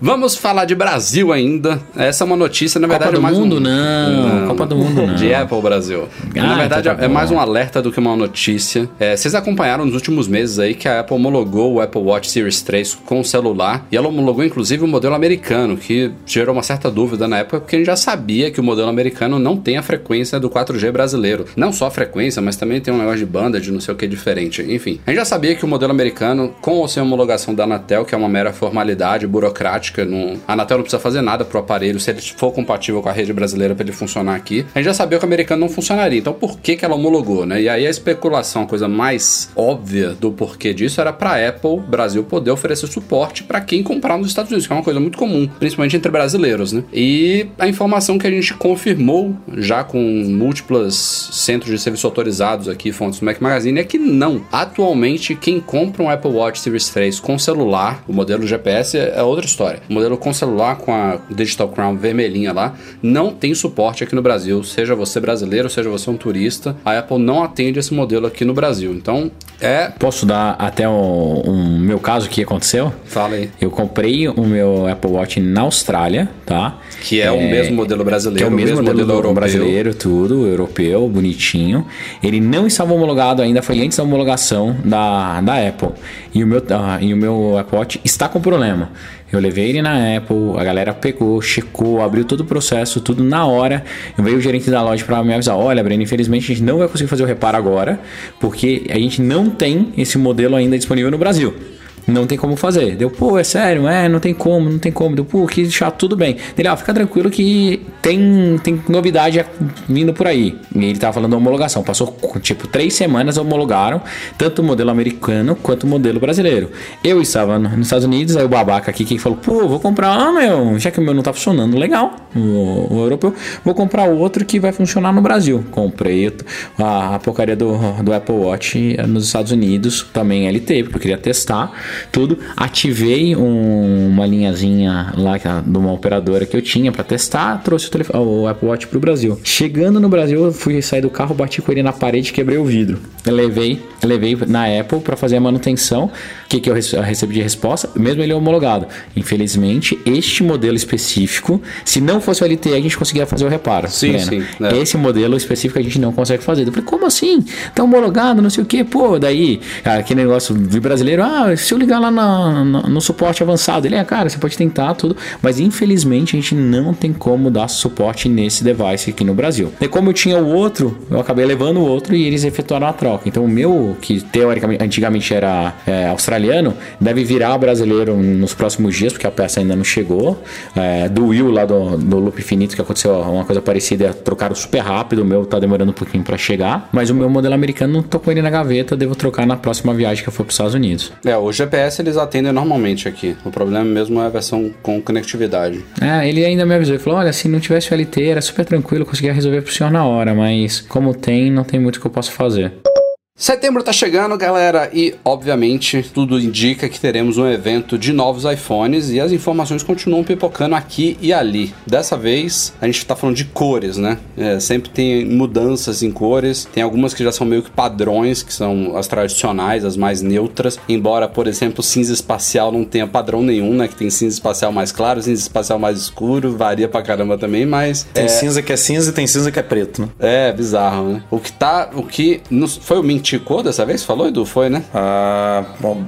Speaker 3: Vamos falar de Brasil ainda. Essa é uma notícia, na
Speaker 4: Copa
Speaker 3: verdade,
Speaker 4: do
Speaker 3: é mais
Speaker 4: Mundo,
Speaker 3: um...
Speaker 4: não. Copa do Mundo, não.
Speaker 3: De Apple Brasil.
Speaker 4: Ah,
Speaker 3: na verdade,
Speaker 4: então tá
Speaker 3: é mais um alerta do que uma notícia. É, vocês acompanharam nos últimos meses aí que a Apple homologou o Apple Watch Series 3 com celular. E ela homologou, inclusive, o modelo americano, que gerou uma certa dúvida na época, porque a gente já sabia que o modelo americano não tem a frequência do 4G brasileiro. Não só a frequência, mas também tem um negócio de banda, de não sei o que diferente. Enfim, a gente já sabia que o modelo americano, com ou sem homologação da Anatel, que é uma mera formalidade burocrática, não... a Anatel não precisa fazer nada pro aparelho se ele for compatível com a rede brasileira para ele funcionar aqui. A gente já sabia que o americano não funcionaria. Então, por que, que ela homologou, né? E aí a especulação, a coisa mais óbvia do porquê disso era para Apple Brasil poder oferecer suporte para quem comprar nos Estados Unidos, que é uma coisa muito comum, principalmente entre brasileiros, né? E a informação que a gente confirmou já com múltiplos centros de serviço autorizados aqui, fontes do Mac Magazine, é que não. Atualmente, quem compra um Apple Watch Series 3 com celular, o modelo GPS é outra história. O modelo com celular com a Digital Crown vermelhinha lá, não tem suporte aqui no Brasil. Seja você brasileiro, seja você um turista, a Apple não atende esse modelo aqui no Brasil. Então, é.
Speaker 4: Posso dar até um, um meu caso que aconteceu?
Speaker 3: Fala aí.
Speaker 4: Eu comprei o meu Apple Watch na Austrália, tá?
Speaker 3: Que é, o mesmo modelo brasileiro,
Speaker 4: Que é o mesmo, modelo, do
Speaker 3: europeu.
Speaker 4: brasileiro, tudo, europeu, bonitinho. Ele não estava homologado ainda, foi antes da homologação da, da Apple. E o, meu, ah, e o meu Apple Watch está com problema. Eu levei ele na Apple, a galera pegou, checou, abriu todo o processo, tudo na hora. Veio o gerente da loja para me avisar: olha, Breno, infelizmente a gente não vai conseguir fazer o reparo agora, porque a gente não tem esse modelo ainda disponível no Brasil. Não tem como fazer. Deu, pô, é sério, é, não tem como, não tem como. Deu, pô, que chato, tudo bem. Ele, ah, fica tranquilo que tem, tem novidade vindo por aí. E ele tava falando da homologação. Passou, tipo, três semanas homologaram, tanto o modelo americano quanto o modelo brasileiro. Eu estava no- nos Estados Unidos, aí o babaca aqui que falou, pô, vou comprar, ah, meu, já que o meu não tá funcionando legal, o, o europeu, vou comprar outro que vai funcionar no Brasil. Comprei a, a porcaria do, do Apple Watch nos Estados Unidos, também LT, porque eu queria testar tudo. Ativei um- uma linhazinha lá de uma operadora que eu tinha para testar, trouxe o, telefone, o Apple Watch pro Brasil. Chegando no Brasil, eu fui sair do carro, bati com ele na parede, quebrei o vidro. Eu levei, levei na Apple para fazer a manutenção. O que, que eu rece- recebi de resposta? Mesmo ele homologado. Infelizmente, este modelo específico, se não fosse o LTE, a gente conseguia fazer o reparo.
Speaker 3: Sim, sim, é.
Speaker 4: Esse modelo específico a gente não consegue fazer. Eu falei, como assim? Tá homologado, não sei o que, pô. Daí, aquele negócio de brasileiro, ah, se ligar lá na- na- no suporte avançado, ele é, cara, você pode tentar tudo, mas infelizmente a gente não tem como dar suporte nesse device aqui no Brasil. E como eu tinha o outro, eu acabei levando o outro e eles efetuaram a troca. Então o meu, que teoricamente, antigamente era é, australiano, deve virar brasileiro nos próximos dias, porque a peça ainda não chegou. É, do Will lá do, do Loop Infinito, que aconteceu uma coisa parecida, trocaram super rápido, o meu tá demorando um pouquinho pra chegar, mas o meu modelo americano não tô com ele na gaveta, devo trocar na próxima viagem que eu for pros Estados Unidos.
Speaker 3: É, o GPS eles atendem normalmente aqui. O problema mesmo é a versão com conectividade.
Speaker 4: É, ele ainda me avisou, ele falou, olha, se não tivesse o LT, era super tranquilo, conseguia resolver pro senhor na hora, mas como tem, não tem muito que eu possa fazer.
Speaker 3: Setembro tá chegando, galera, e obviamente tudo indica que teremos um evento de novos iPhones e as informações continuam pipocando aqui e ali. Dessa vez a gente tá falando de cores, né? É, sempre tem mudanças em cores, tem algumas que já são meio que padrões, que são as tradicionais, as mais neutras, embora, por exemplo, cinza espacial não tenha padrão nenhum, né? Que tem cinza espacial mais claro, cinza espacial mais escuro, varia pra caramba também, mas.
Speaker 5: Tem
Speaker 3: é,
Speaker 5: cinza que é cinza e tem cinza que é preto, né?
Speaker 3: é, bizarro, né? O que tá. O que. foi o Mintico dessa vez? Falou, Edu? Foi, né?
Speaker 5: Ah, bom,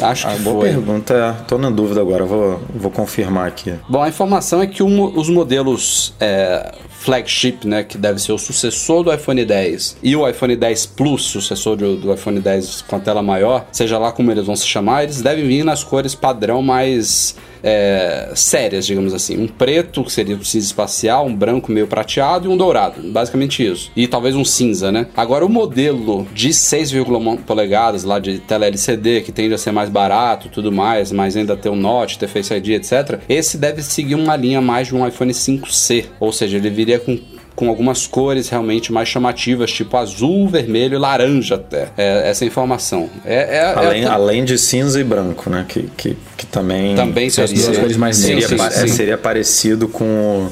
Speaker 3: Acho que
Speaker 5: Ah, boa
Speaker 3: foi.
Speaker 5: pergunta, tô na dúvida agora, vou, vou confirmar aqui.
Speaker 3: Bom, a informação é que um- os modelos é, flagship, né, que deve ser o sucessor do iPhone 10 e o iPhone 10 Plus, sucessor do, do iPhone 10 com a tela maior, seja lá como eles vão se chamar, eles devem vir nas cores padrão mais é, sérias, digamos assim. Um preto, que seria o cinza espacial, um branco meio prateado e um dourado. Basicamente isso. E talvez um cinza, né? Agora, o modelo de 6,1 polegadas lá de tela LCD, que tende a ser mais barato tudo mais, mas ainda ter um Note, ter Face ID, etc. Esse deve seguir uma linha mais de um iPhone 5C. Ou seja, ele viria com com algumas cores realmente mais chamativas, tipo azul, vermelho e laranja até. É, essa informação. É, é- é
Speaker 5: Além,
Speaker 3: até-
Speaker 5: além de cinza e branco, né? Que, que, que também.
Speaker 3: Também
Speaker 4: São as
Speaker 3: seria.
Speaker 4: duas cores mais
Speaker 5: seria,
Speaker 3: sim,
Speaker 5: é,
Speaker 3: sim.
Speaker 5: seria parecido com,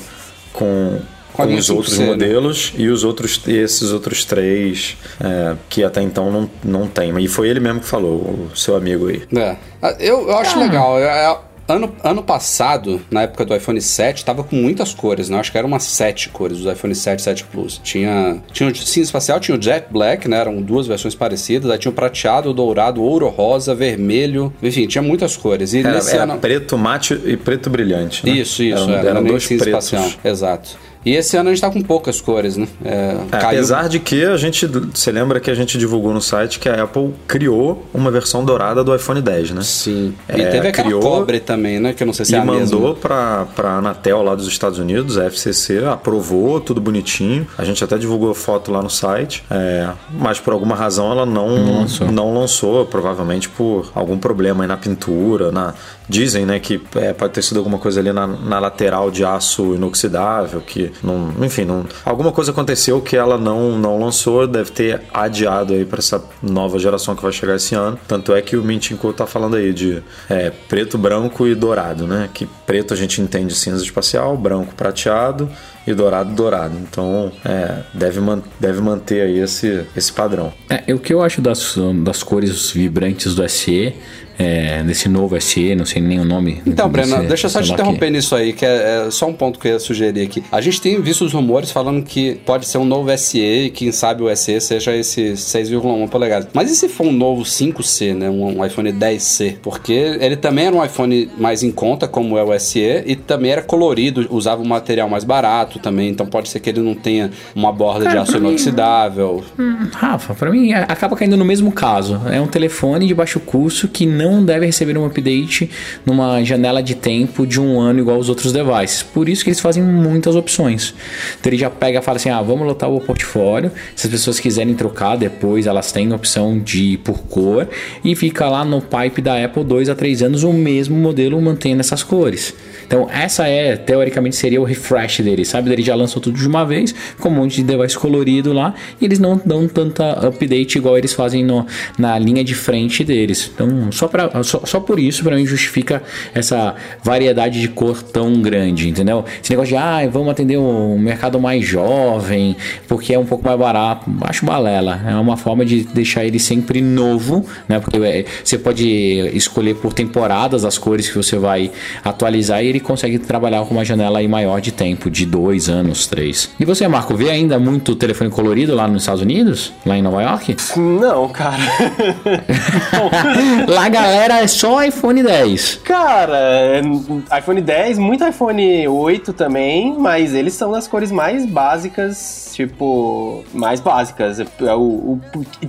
Speaker 5: com,
Speaker 3: Com
Speaker 5: com os outros
Speaker 3: 5C, né?
Speaker 5: modelos e os outros e esses outros três é, que até então não, não tem. E foi ele mesmo que falou, o seu amigo aí.
Speaker 3: É. Ah, Eu, eu acho legal. É- é- ano, ano passado, na época do iPhone 7, tava com muitas cores, né? Acho que eram umas sete cores dos iPhone 7 7 Plus. Tinha, tinha o cinza espacial, tinha o Jet Black, né? Eram duas versões parecidas. Aí tinha o prateado, o dourado, ouro, rosa, vermelho. Enfim, tinha muitas cores. E
Speaker 5: Era,
Speaker 3: nesse
Speaker 5: era
Speaker 3: ano...
Speaker 5: preto mate e preto brilhante. né?
Speaker 3: Isso, isso.
Speaker 5: Eram,
Speaker 3: era,
Speaker 5: eram dois pretos.
Speaker 3: espacial. Exato. E esse ano a gente tá com poucas cores, né? É,
Speaker 5: É,
Speaker 3: caiu-
Speaker 5: Apesar de que a gente. Você lembra que a gente divulgou no site que a Apple criou uma versão dourada do iPhone 10, né?
Speaker 3: Sim. E
Speaker 5: É,
Speaker 3: teve aquela
Speaker 5: criou
Speaker 3: cobre também, né? Que eu não sei se
Speaker 5: e
Speaker 3: é a
Speaker 5: mandou
Speaker 3: mesma.
Speaker 5: pra, pra Anatel lá dos Estados Unidos, a FCC, aprovou, tudo bonitinho. A gente até divulgou foto lá no site, é, mas por alguma razão ela não,
Speaker 4: Não lançou.
Speaker 5: não lançou, provavelmente por algum problema aí na pintura. Na, dizem né, que é, pode ter sido alguma coisa ali na, na lateral de aço inoxidável, que não, enfim, não, alguma coisa aconteceu que ela não, não lançou, deve ter adiado aí para essa nova geração que vai chegar esse ano. Tanto é que o Mintinco tá falando aí de é, preto, branco e dourado, né? Que preto a gente entende cinza espacial, branco prateado e dourado dourado. Então é, deve, man, deve manter aí esse, esse padrão.
Speaker 4: É, o que eu acho das, das cores vibrantes do SE, é, desse novo SE, não sei nem o nome.
Speaker 3: Então,
Speaker 4: desse-
Speaker 3: Breno, deixa eu só te
Speaker 4: que-
Speaker 3: interromper nisso aí, que é, é só um ponto que eu ia sugerir aqui. A gente tem visto os rumores falando que pode ser um novo SE e quem sabe o SE seja esse 6,1 polegadas. Mas e se for um novo 5C, né? Um, um iPhone 10C? Porque ele também era um iPhone mais em conta, como é o SE, e também era colorido, usava um material mais barato também, então pode ser que ele não tenha uma borda de
Speaker 4: Cara,
Speaker 3: aço
Speaker 4: pra mim-
Speaker 3: inoxidável.
Speaker 4: Rafa, pra mim acaba caindo no mesmo caso. É um telefone de baixo custo que não deve receber um update numa janela de tempo de um ano igual os outros devices. Por isso que eles fazem muitas opções. Então ele já pega e fala assim: ah, vamos lotar o portfólio. Se as pessoas quiserem trocar depois, elas têm a opção de por cor e fica lá no pipe da Apple 2 a 3 anos o mesmo modelo mantendo essas cores. Então essa é, teoricamente, seria o refresh dele, sabe? Ele já lançou tudo de uma vez, com um monte de device colorido lá, e eles não dão tanta update igual eles fazem no, na linha de frente deles. Então, só, pra, só, só por isso, para mim, justifica essa variedade de cor tão grande, entendeu? Esse negócio de, ah, vamos atender um mercado mais jovem, porque é um pouco mais barato, acho balela. É uma forma de deixar ele sempre novo, né? Porque é, você pode escolher por temporadas as cores que você vai atualizar e ele consegue trabalhar com uma janela aí maior de tempo, de dois anos, três. E você, Marco, vê ainda muito telefone colorido lá nos Estados Unidos? Lá em Nova York?
Speaker 6: Não, cara.
Speaker 4: lá, galera, é só iPhone 10.
Speaker 6: Cara, é, iPhone 10, muito iPhone 8 também, mas eles são das cores mais básicas, tipo, mais básicas. É o, o-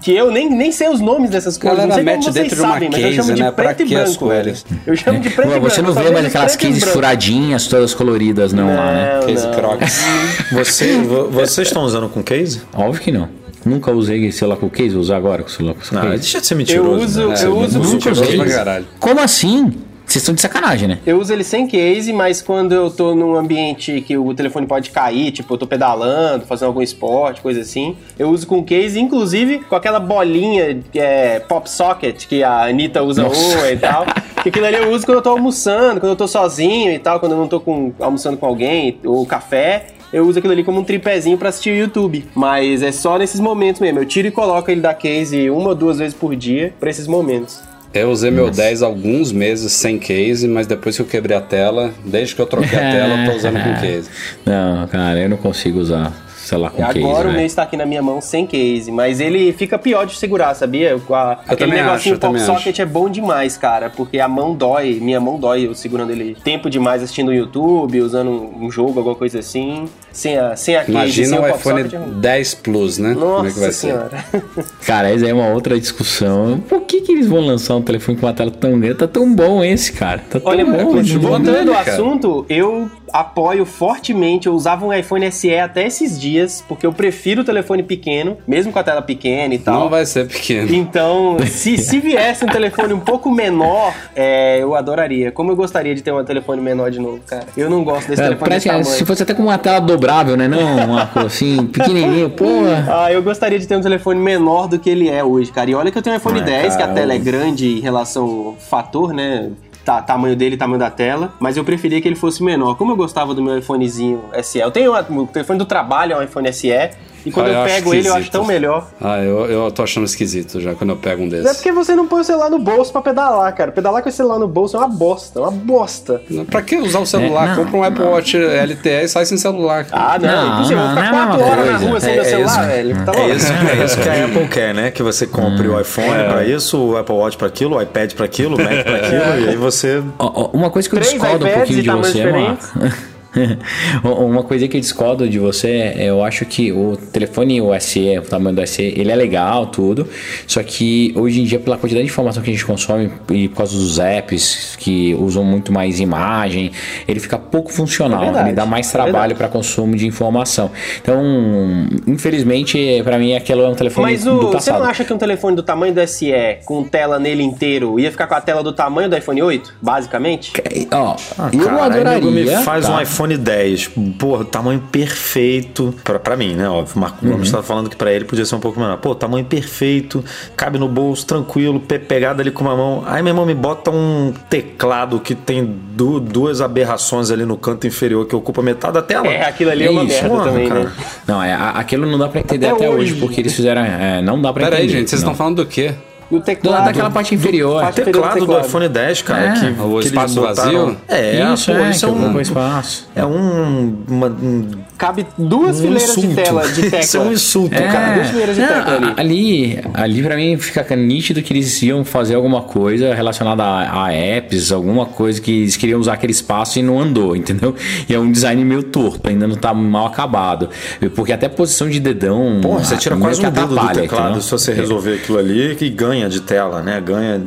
Speaker 6: que eu nem, nem sei os nomes dessas cores,
Speaker 3: Galera
Speaker 6: não sei como
Speaker 3: mete
Speaker 6: vocês
Speaker 3: dentro de uma
Speaker 6: sabem, mas eu
Speaker 3: case,
Speaker 6: chamo de
Speaker 3: né? Pra
Speaker 6: preto e
Speaker 3: que as
Speaker 6: branco, velho. Eu chamo de preto
Speaker 4: Pô,
Speaker 6: e branco.
Speaker 4: você não vê mais aquelas
Speaker 6: e
Speaker 4: cases furadinhas, todas coloridas, não, lá, né?
Speaker 6: Não,
Speaker 3: Case
Speaker 6: não.
Speaker 3: Crocs.
Speaker 5: Você, vo- vocês estão usando com case?
Speaker 4: Óbvio que não. Nunca usei celular com case, vou usar agora com celular com
Speaker 5: Ah,
Speaker 4: case.
Speaker 5: deixa de ser mentiroso.
Speaker 6: Eu uso-
Speaker 5: né?
Speaker 6: eu uso com case.
Speaker 3: Pra
Speaker 5: case?
Speaker 3: caralho.
Speaker 4: Como assim? Vocês estão de sacanagem, né?
Speaker 6: Eu uso ele sem case, mas quando eu tô num ambiente que o telefone pode cair, tipo, eu tô pedalando, fazendo algum esporte, coisa assim, eu uso com case, inclusive com aquela bolinha que é pop socket que a Anitta usa
Speaker 4: Nossa.
Speaker 6: uma e tal. Que aquilo ali eu uso quando eu tô almoçando, quando eu tô sozinho e tal, quando eu não tô com, almoçando com alguém, ou café. Eu uso aquilo ali como um tripézinho pra assistir o YouTube. Mas é só nesses momentos mesmo. Eu tiro e coloco ele da case uma ou duas vezes por dia pra esses momentos.
Speaker 3: Eu usei meu 10 alguns meses sem case, mas depois que eu quebrei a tela, desde que eu troquei a tela, eu tô usando com case.
Speaker 4: Não, cara, eu não consigo usar sei lá, com
Speaker 6: Agora
Speaker 4: case.
Speaker 6: o
Speaker 4: né?
Speaker 6: meu está aqui na minha mão sem case, mas ele fica pior de segurar, sabia? Com a- aquele
Speaker 3: acho,
Speaker 6: negocinho
Speaker 3: também
Speaker 6: pop socket é bom demais, cara, porque a mão dói, minha mão dói eu segurando ele tempo demais assistindo o YouTube, usando um jogo, alguma coisa assim, sem a, sem a case,
Speaker 3: Imagina
Speaker 6: sem
Speaker 3: o
Speaker 6: pop
Speaker 3: iPhone
Speaker 6: socket, é ruim.
Speaker 3: 10 Plus, né? Como é que
Speaker 6: Nossa
Speaker 3: vai
Speaker 6: senhora.
Speaker 4: Cara, essa é uma outra discussão. Por que, que eles vão lançar um telefone com uma tela tão grande? Tá tão bom esse, cara. Tá tão
Speaker 6: Olha,
Speaker 4: bom.
Speaker 6: voltando ao assunto, eu apoio fortemente. Eu usava um iPhone SE até esses dias, porque eu prefiro o telefone pequeno, mesmo com a tela pequena e tal.
Speaker 3: Não vai ser pequeno.
Speaker 6: Então, se, se viesse um telefone um pouco menor, é, eu adoraria. Como eu gostaria de ter um telefone menor de novo, cara. Eu não gosto desse
Speaker 4: É,
Speaker 6: telefone desse
Speaker 4: que
Speaker 6: tamanho.
Speaker 4: se fosse até com uma tela dobrável, né? Não coisa assim, pequenininho, porra.
Speaker 6: Ah, eu gostaria de ter um telefone menor do que ele é hoje, cara. E olha que eu tenho um iPhone
Speaker 5: Ah,
Speaker 6: 10, que a
Speaker 5: cara,
Speaker 6: tela é grande em relação ao fator, né? Tá, tamanho dele, tamanho da tela, mas eu preferia que ele fosse menor. Como eu gostava do meu iPhonezinho SE, eu tenho um- o telefone do trabalho é um iPhone SE, e quando
Speaker 3: Ah, eu
Speaker 6: eu, pego ele eu acho tão melhor.
Speaker 3: Ah, eu, eu tô achando esquisito já quando eu pego um
Speaker 6: Não é
Speaker 3: desses.
Speaker 6: porque você não põe o celular no bolso pra pedalar, cara. Pedalar com o celular no bolso é uma bosta, é uma bosta.
Speaker 3: Pra que usar o celular?
Speaker 4: É, não,
Speaker 3: Compra um Apple Watch LTE e sai sem celular.
Speaker 6: Ah, não,
Speaker 4: Não,
Speaker 6: impossível. Eu vou
Speaker 4: não,
Speaker 6: ficar
Speaker 4: não é a
Speaker 6: quatro
Speaker 4: mesma
Speaker 6: horas na
Speaker 4: coisa.
Speaker 6: rua sem
Speaker 5: É-
Speaker 6: meu
Speaker 5: é
Speaker 6: celular,
Speaker 5: isso.
Speaker 6: velho. Tá
Speaker 5: É isso, é isso que a Apple quer, né? Que você compre o iPhone pra isso, o Apple Watch pra aquilo, o iPad pra aquilo, o Mac pra aquilo, e aí você.
Speaker 4: Uma coisa que eu discordo um pouquinho
Speaker 6: de
Speaker 4: você,
Speaker 6: diferentes.
Speaker 4: Marco. Uma coisa que eu discordo de você, é, eu acho que o telefone o SE, o tamanho do SE, ele é legal, tudo. Só que hoje em dia, pela quantidade de informação que a gente consome e por causa dos apps que usam muito mais imagem, ele fica pouco funcional.
Speaker 6: É verdade,
Speaker 4: ele dá mais
Speaker 6: é
Speaker 4: trabalho
Speaker 6: verdade.
Speaker 4: para consumo de informação. Então, infelizmente, para mim, aquilo é um telefone
Speaker 6: Mas
Speaker 4: do
Speaker 6: o, você
Speaker 4: passado.
Speaker 6: não acha que um telefone do tamanho do SE, com tela nele inteiro, ia ficar com a tela do tamanho do iPhone 8, basicamente?
Speaker 4: Ó,
Speaker 5: Ah,
Speaker 4: eu
Speaker 5: cara,
Speaker 4: adoraria.
Speaker 5: me faz
Speaker 4: tá?
Speaker 5: um iPhone 10, porra, tamanho perfeito. Pra, pra mim, né? Óbvio. O Marco
Speaker 4: Uhum.
Speaker 5: Gomes tava falando que pra ele podia ser um pouco menor. Pô, tamanho perfeito, cabe no bolso, tranquilo, pe- pegado ali com uma mão. Aí, meu irmão, me bota um teclado que tem du- duas aberrações ali no canto inferior que ocupa metade da tela.
Speaker 6: É, aquilo ali é,
Speaker 4: É
Speaker 6: uma
Speaker 4: isso,
Speaker 6: merda
Speaker 5: porra,
Speaker 6: também,
Speaker 5: cara.
Speaker 6: né?
Speaker 4: Não, é, aquilo não dá pra entender
Speaker 6: Até
Speaker 4: até, hoje.
Speaker 6: hoje.
Speaker 4: porque eles fizeram. é, não dá pra
Speaker 3: Pera
Speaker 4: entender.
Speaker 3: aí, gente, vocês estão falando do quê?
Speaker 6: E o teclado.
Speaker 4: Da- daquela parte inferior.
Speaker 6: Parte
Speaker 5: O
Speaker 6: inferior
Speaker 5: teclado do
Speaker 6: teclado.
Speaker 5: iPhone 10, cara,
Speaker 4: É.
Speaker 5: que,
Speaker 3: O
Speaker 5: que
Speaker 3: espaço
Speaker 5: botaram-
Speaker 3: vazio?
Speaker 5: É,
Speaker 4: isso,
Speaker 5: pô,
Speaker 4: é,
Speaker 5: isso é
Speaker 4: ocupou
Speaker 5: um,
Speaker 4: espaço.
Speaker 5: é um, uma- um
Speaker 6: Cabe duas
Speaker 5: um
Speaker 6: fileiras de
Speaker 5: insulto.
Speaker 6: tela, de tecla.
Speaker 5: Isso é um insulto,
Speaker 4: É,
Speaker 5: cara.
Speaker 6: duas fileiras de tecla ali.
Speaker 4: ali, ali pra mim fica nítido que eles iam fazer alguma coisa relacionada a, a apps, alguma coisa que eles queriam usar aquele espaço e não andou, entendeu? E é um design meio torto, ainda não tá mal acabado. Porque até posição de dedão.
Speaker 5: Porra, você tira quase um dedo do teclado
Speaker 4: entendeu?
Speaker 5: se você resolver aquilo ali que ganha de tela, né? Ganha.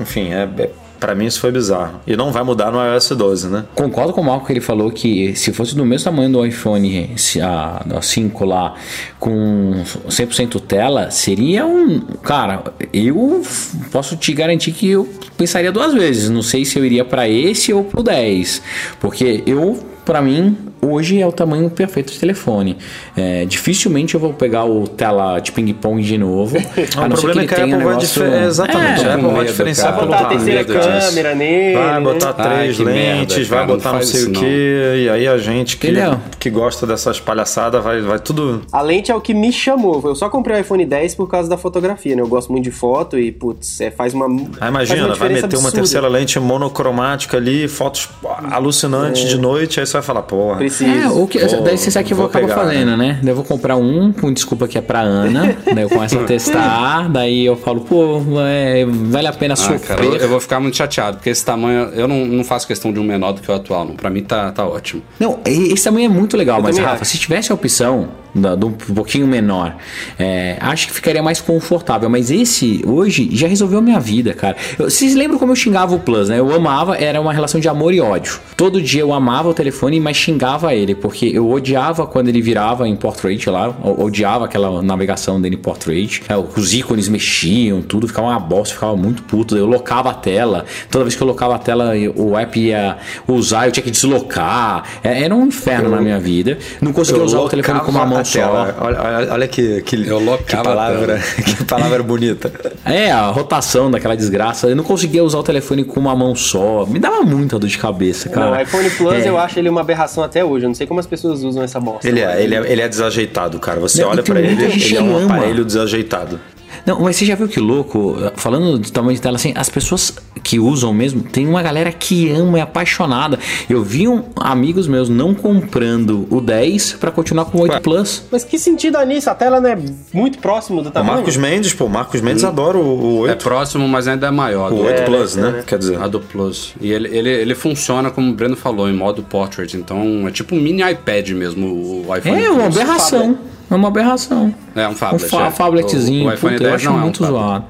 Speaker 5: Enfim, é, é, pra mim isso foi bizarro. E não vai mudar no iOS 12, né?
Speaker 4: Concordo com o Marco que ele falou que se fosse do mesmo tamanho do iPhone a, a 5 lá, com 100% tela, seria um. Cara, eu posso te garantir que eu pensaria duas vezes. Não sei se eu iria para esse ou pro 10. Porque eu, para mim, hoje é o tamanho perfeito de telefone. É, dificilmente eu vou pegar o tela de ping-pong de novo.
Speaker 5: O
Speaker 4: não ser
Speaker 5: problema é que a Apple
Speaker 4: um
Speaker 5: vai
Speaker 4: negócio-
Speaker 5: difer- exatamente,
Speaker 4: É,
Speaker 5: a Apple
Speaker 3: com
Speaker 5: vai
Speaker 3: medo,
Speaker 5: diferenciar pelo
Speaker 6: Botar a terceira
Speaker 5: medo disso.
Speaker 6: câmera nele.
Speaker 5: Vai
Speaker 6: né?
Speaker 5: botar
Speaker 3: Ai,
Speaker 5: três
Speaker 3: que merda,
Speaker 5: lentes,
Speaker 3: cara,
Speaker 5: vai
Speaker 3: não
Speaker 5: botar não,
Speaker 3: faz
Speaker 5: sei o quê, e aí a gente que,
Speaker 4: Entendeu?
Speaker 5: Que gosta dessas palhaçadas vai, vai tudo.
Speaker 6: A lente é o que me chamou. Eu só comprei o iPhone 10 por causa da fotografia, né? Eu gosto muito de foto e, putz, é, faz uma.
Speaker 5: Ah, imagina, vai
Speaker 6: diferença
Speaker 5: meter uma
Speaker 6: absurda.
Speaker 5: terceira lente monocromática ali, fotos alucinantes de noite, aí você vai falar, porra.
Speaker 6: Preciso.
Speaker 4: É, o que,
Speaker 5: Pô,
Speaker 4: daí você sabe que eu vou
Speaker 5: vou
Speaker 4: acabar
Speaker 5: pegar,
Speaker 4: fazendo, né? Daí eu vou comprar um com desculpa que é pra Ana, daí eu começo a testar, daí eu falo, pô, é, vale a pena
Speaker 3: Ah,
Speaker 4: sofrer.
Speaker 3: cara, eu, eu vou ficar muito chateado, porque esse tamanho, eu não, não faço questão de um menor do que o atual, não. Pra mim tá, tá ótimo.
Speaker 4: Não, esse tamanho é muito legal, mas
Speaker 6: também
Speaker 4: Rafa,
Speaker 6: acho.
Speaker 4: se tivesse a opção da- de um pouquinho menor, é, acho que ficaria mais confortável. Mas esse, hoje, já resolveu a minha vida, cara. Eu- Vocês lembram como eu xingava o Plus, né? Eu amava, era uma relação de amor e ódio. Todo dia eu amava o telefone, mas xingava ele, porque eu odiava quando ele virava em portrait lá, eu odiava aquela navegação dele em portrait. É, Os ícones mexiam, tudo, ficava uma bosta, ficava muito puto. Eu locava a tela, toda vez que eu locava a tela, eu- o app ia usar, eu tinha que deslocar. É, Era um inferno na minha vida. Não conseguia
Speaker 5: Eu
Speaker 4: usar o telefone com uma mão
Speaker 5: a
Speaker 4: só.
Speaker 5: tela. Olha, olha, olha que, que, que
Speaker 3: a
Speaker 5: palavra, que palavra bonita.
Speaker 4: É, a rotação daquela desgraça. Eu não conseguia usar o telefone com uma mão só. Me dava muita dor de cabeça, cara.
Speaker 6: Não, o iPhone Plus
Speaker 4: É.
Speaker 6: eu acho ele uma aberração até hoje. Eu não sei como as pessoas usam essa bosta.
Speaker 5: Ele é, ele é, ele é desajeitado, cara. Você olha pra ele, ele é um
Speaker 4: ama.
Speaker 5: aparelho desajeitado.
Speaker 4: Não, mas você já viu que louco? Falando de tamanho de tela assim, as pessoas que usam mesmo, tem uma galera que ama, é apaixonada. Eu vi um, amigos meus não comprando o 10 para continuar com o 8
Speaker 5: Ué.
Speaker 4: Plus.
Speaker 6: Mas que sentido há nisso? A tela não é muito próximo do
Speaker 5: O
Speaker 6: tamanho?
Speaker 5: Marcos Mendes, pô, o Marcos Mendes adora o, o
Speaker 3: É
Speaker 5: 8.
Speaker 3: próximo, mas ainda é maior.
Speaker 5: o
Speaker 3: do-
Speaker 5: 8
Speaker 6: É,
Speaker 5: Plus,
Speaker 6: né?
Speaker 5: né? Quer dizer.
Speaker 3: A do Plus. E ele, ele, ele funciona, como o Breno falou, em modo portrait. Então é tipo um mini iPad mesmo, o iPhone
Speaker 4: É uma
Speaker 3: Plus.
Speaker 4: aberração. É uma aberração.
Speaker 3: É um
Speaker 4: Um
Speaker 3: phablet.
Speaker 4: fa
Speaker 3: é.
Speaker 4: phabletzinho.
Speaker 3: O, o iPhone
Speaker 4: Puta, eu
Speaker 3: 10
Speaker 4: acho
Speaker 3: não é um
Speaker 4: muito
Speaker 3: phablet.
Speaker 4: zoado.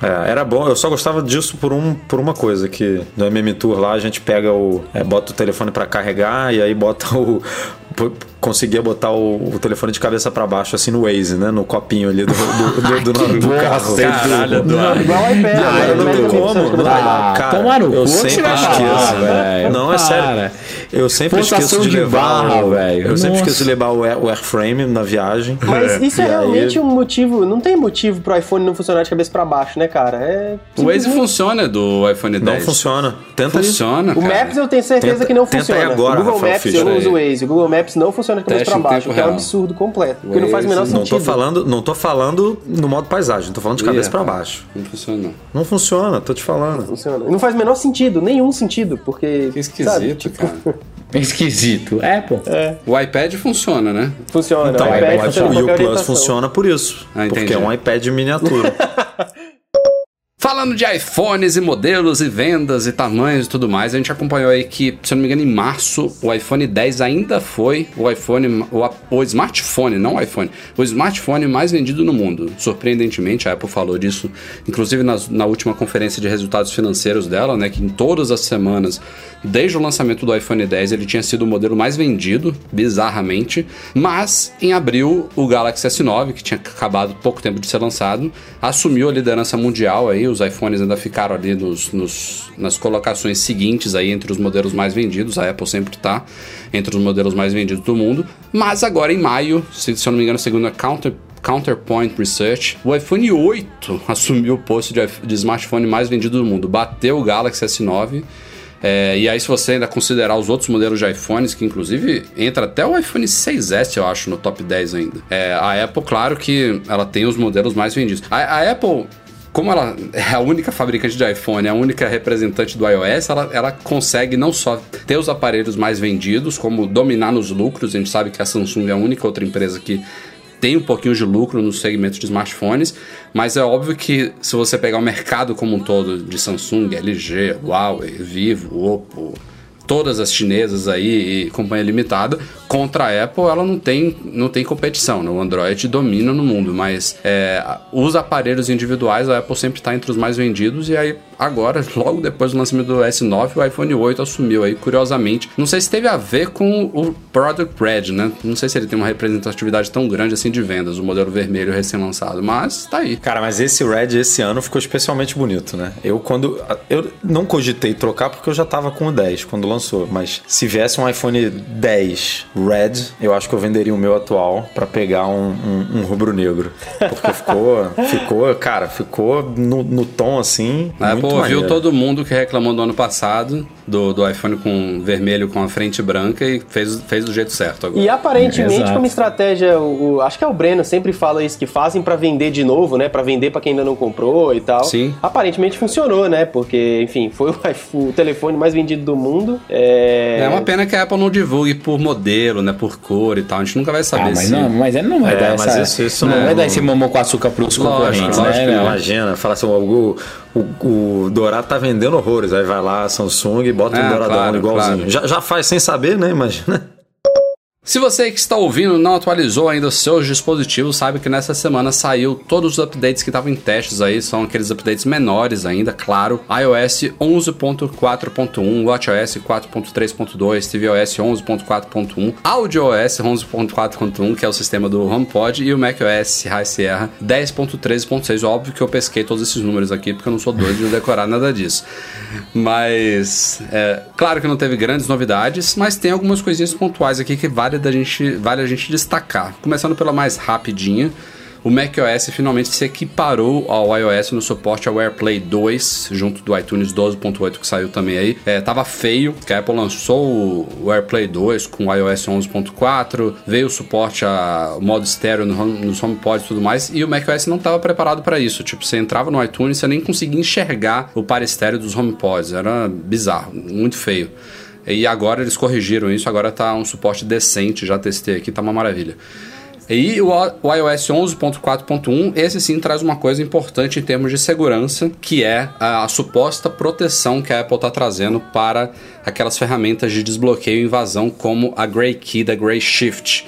Speaker 5: É, era bom, eu só gostava disso por, um, por uma coisa, que no MM Tour lá a gente pega o. é, bota o telefone pra carregar e aí bota o. Conseguia botar o, o telefone de cabeça pra baixo, assim no Waze, né? No copinho ali do, do, do, do, do carro.
Speaker 3: Caralho, Eduardo.
Speaker 6: Igual o iPad.
Speaker 5: Ah, eu não
Speaker 6: funciona
Speaker 5: como. Ah, cara, eu sempre esqueço,
Speaker 4: falar,
Speaker 5: velho. Não, é
Speaker 4: Para.
Speaker 5: sério. Eu sempre
Speaker 4: Forçação
Speaker 5: esqueço de
Speaker 4: de
Speaker 5: levar
Speaker 4: barra,
Speaker 5: o,
Speaker 4: velho.
Speaker 5: Eu sempre
Speaker 4: Nossa.
Speaker 5: esqueço de levar o, air- o airframe na viagem.
Speaker 6: Mas isso é
Speaker 5: E aí-
Speaker 6: realmente um motivo. Não tem motivo pro iPhone não funcionar de cabeça pra baixo, né, cara? É.
Speaker 3: O Waze funciona do iPhone 10.
Speaker 5: Não funciona. Tenta.
Speaker 3: Funciona,
Speaker 6: O. Maps eu tenho certeza
Speaker 5: Tenta-
Speaker 6: que não
Speaker 5: tenta
Speaker 6: funciona.
Speaker 5: aí agora,
Speaker 6: o Google
Speaker 5: Rafael
Speaker 6: Maps
Speaker 5: Fischer.
Speaker 6: eu não uso o
Speaker 3: Aí.
Speaker 6: Waze. O Google Maps não funciona de cabeça
Speaker 3: Teste
Speaker 6: pra
Speaker 3: em
Speaker 6: baixo, o que é um absurdo completo. Porque não faz o menor
Speaker 3: Waze,
Speaker 5: Não
Speaker 6: sentido.
Speaker 5: tô falando, não tô falando no modo paisagem, tô falando de cabeça
Speaker 3: rapaz,
Speaker 5: baixo.
Speaker 3: Não funciona, não.
Speaker 5: Não funciona, tô te falando.
Speaker 6: Funciona. Não faz o menor sentido, nenhum sentido, porque.
Speaker 3: Que esquisito,
Speaker 6: sabe, tipo,
Speaker 3: cara.
Speaker 4: Esquisito. É, pô.
Speaker 3: O iPad funciona, né?
Speaker 6: Funciona.
Speaker 5: Então,
Speaker 6: o
Speaker 5: o,
Speaker 6: iPad
Speaker 5: iPad,
Speaker 6: funciona
Speaker 5: e o Plus funciona por isso.
Speaker 3: Ah, entendi.
Speaker 5: porque é um iPad miniatura.
Speaker 3: Falando de iPhones e modelos e vendas e tamanhos e tudo mais, a gente acompanhou aí que, se eu não me engano, em março, o iPhone 10 ainda foi o iPhone, o, o smartphone, não o iPhone, o smartphone mais vendido no mundo. Surpreendentemente, a Apple falou disso, inclusive na última conferência de resultados financeiros dela, né, que em todas as semanas, desde o lançamento do iPhone 10, ele tinha sido o modelo mais vendido, bizarramente, mas em abril, o Galaxy S9, que tinha acabado pouco tempo de ser lançado, assumiu a liderança mundial aí, os iPhones ainda ficaram ali nos, nos- nas colocações seguintes aí entre os modelos mais vendidos, a Apple sempre tá entre os modelos mais vendidos do mundo, mas agora em maio, se, se eu não me engano, segundo a Counter Counterpoint Research, o iPhone 8 assumiu o posto de, de smartphone mais vendido do mundo, bateu o Galaxy S9. É, e aí, se você ainda considerar os outros modelos de iPhones, que inclusive entra até o iPhone 6S, eu acho, no top 10 ainda. É, a Apple, claro que ela tem os modelos mais vendidos. A, a Apple. Como ela é a única fabricante de iPhone, é a única representante do iOS, ela, ela consegue não só ter os aparelhos mais vendidos, como dominar nos lucros. A gente sabe que a Samsung é a única outra empresa que tem um pouquinho de lucro no segmento de smartphones, mas é óbvio que se você pegar o mercado como um todo de Samsung, LG, Huawei, Vivo, Oppo, todas as chinesas aí e companhia limitada, contra a Apple ela não tem, não tem competição, né? o Android domina no mundo, mas é, os aparelhos individuais a Apple sempre está entre os mais vendidos e aí agora, logo depois do lançamento do S9, o iPhone 8 assumiu aí, curiosamente. Não sei se teve a ver com o Product Red, né? Não sei se ele tem uma representatividade tão grande assim de vendas, o modelo vermelho recém-lançado, mas tá aí.
Speaker 5: Cara, mas esse Red esse ano ficou especialmente bonito, né? Eu quando. Eu não cogitei trocar porque eu já tava com o 10 quando lançou. Mas se viesse um iPhone 10 Red, eu acho que eu venderia o meu atual pra pegar um, um, um rubro-negro. Porque ficou. ficou, cara, ficou no, no tom assim.
Speaker 3: A
Speaker 5: muito
Speaker 3: Apple ouviu
Speaker 5: maneiro.
Speaker 3: todo mundo que reclamou do ano passado do, do iPhone com vermelho com a frente branca e fez, fez do jeito certo agora.
Speaker 6: E aparentemente,
Speaker 4: Exato.
Speaker 6: como estratégia, o, o- acho que é o Breno sempre fala isso, que fazem pra vender de novo, né? Pra vender pra quem ainda não comprou e tal.
Speaker 3: Sim.
Speaker 6: Aparentemente funcionou, né? Porque, enfim, foi o, iPhone- o telefone mais vendido do mundo. É,
Speaker 3: É uma pena que a Apple não divulgue por modelo, né? Por cor e tal. A gente nunca vai
Speaker 4: Ah,
Speaker 3: saber
Speaker 4: mas
Speaker 3: se.
Speaker 4: não, mas ele não vai
Speaker 5: É,
Speaker 4: dar
Speaker 5: mas
Speaker 4: essa.
Speaker 5: isso- isso
Speaker 4: não,
Speaker 5: não-
Speaker 4: vai dar esse mamão com açúcar pros
Speaker 3: Lógico,
Speaker 4: concorrentes,
Speaker 3: lógico,
Speaker 4: né?
Speaker 5: Imagina, fala assim, o, o, o Dourado tá vendendo horrores. Aí vai lá, Samsung e bota
Speaker 3: É,
Speaker 5: um Douradão
Speaker 3: claro,
Speaker 5: igualzinho.
Speaker 3: claro.
Speaker 5: Já, já faz sem saber, né? Imagina.
Speaker 3: Se você que está ouvindo não atualizou ainda os seus dispositivos, sabe que nessa semana saiu todos os updates que estavam em testes aí, são aqueles updates menores ainda, claro. iOS 11.4.1, WatchOS 4.3.2, tvOS 11.4.1, AudioOS 11.4.1, que é o sistema do HomePod, e o macOS High Sierra 10.13.6. Óbvio que eu pesquei todos esses números aqui, porque eu não sou doido de decorar nada disso. Mas, é, claro que não teve grandes novidades, mas tem algumas coisinhas pontuais aqui que vale, da gente, vale a gente destacar. Começando pela mais rapidinha. o macOS finalmente se equiparou ao iOS no suporte ao AirPlay 2, junto do iTunes 12.8 que saiu também aí. É, tava feio, que a Apple lançou o AirPlay 2 com o iOS 11.4, veio o suporte ao modo estéreo no, nos HomePods e tudo mais, e o macOS não estava preparado para isso. Tipo, você entrava no iTunes você nem conseguia enxergar o par estéreo dos HomePods. Era bizarro, muito feio. E agora eles corrigiram isso, agora tá um suporte decente, já testei aqui, tá uma maravilha. E o, iOS 11.4.1, esse sim traz uma coisa importante em termos de segurança, que é a, a suposta proteção que a Apple está trazendo para aquelas ferramentas de desbloqueio e invasão, como a Grey Key da Grey Shift.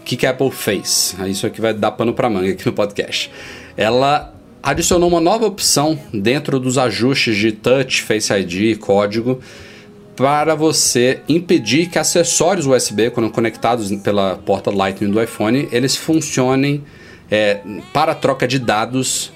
Speaker 3: O que, que a Apple fez? Isso aqui vai dar pano para manga aqui no podcast. Ela adicionou uma nova opção dentro dos ajustes de Touch, Face ID, código, para você impedir que acessórios USB, quando conectados pela porta Lightning do iPhone, eles funcionem é, para troca de dados,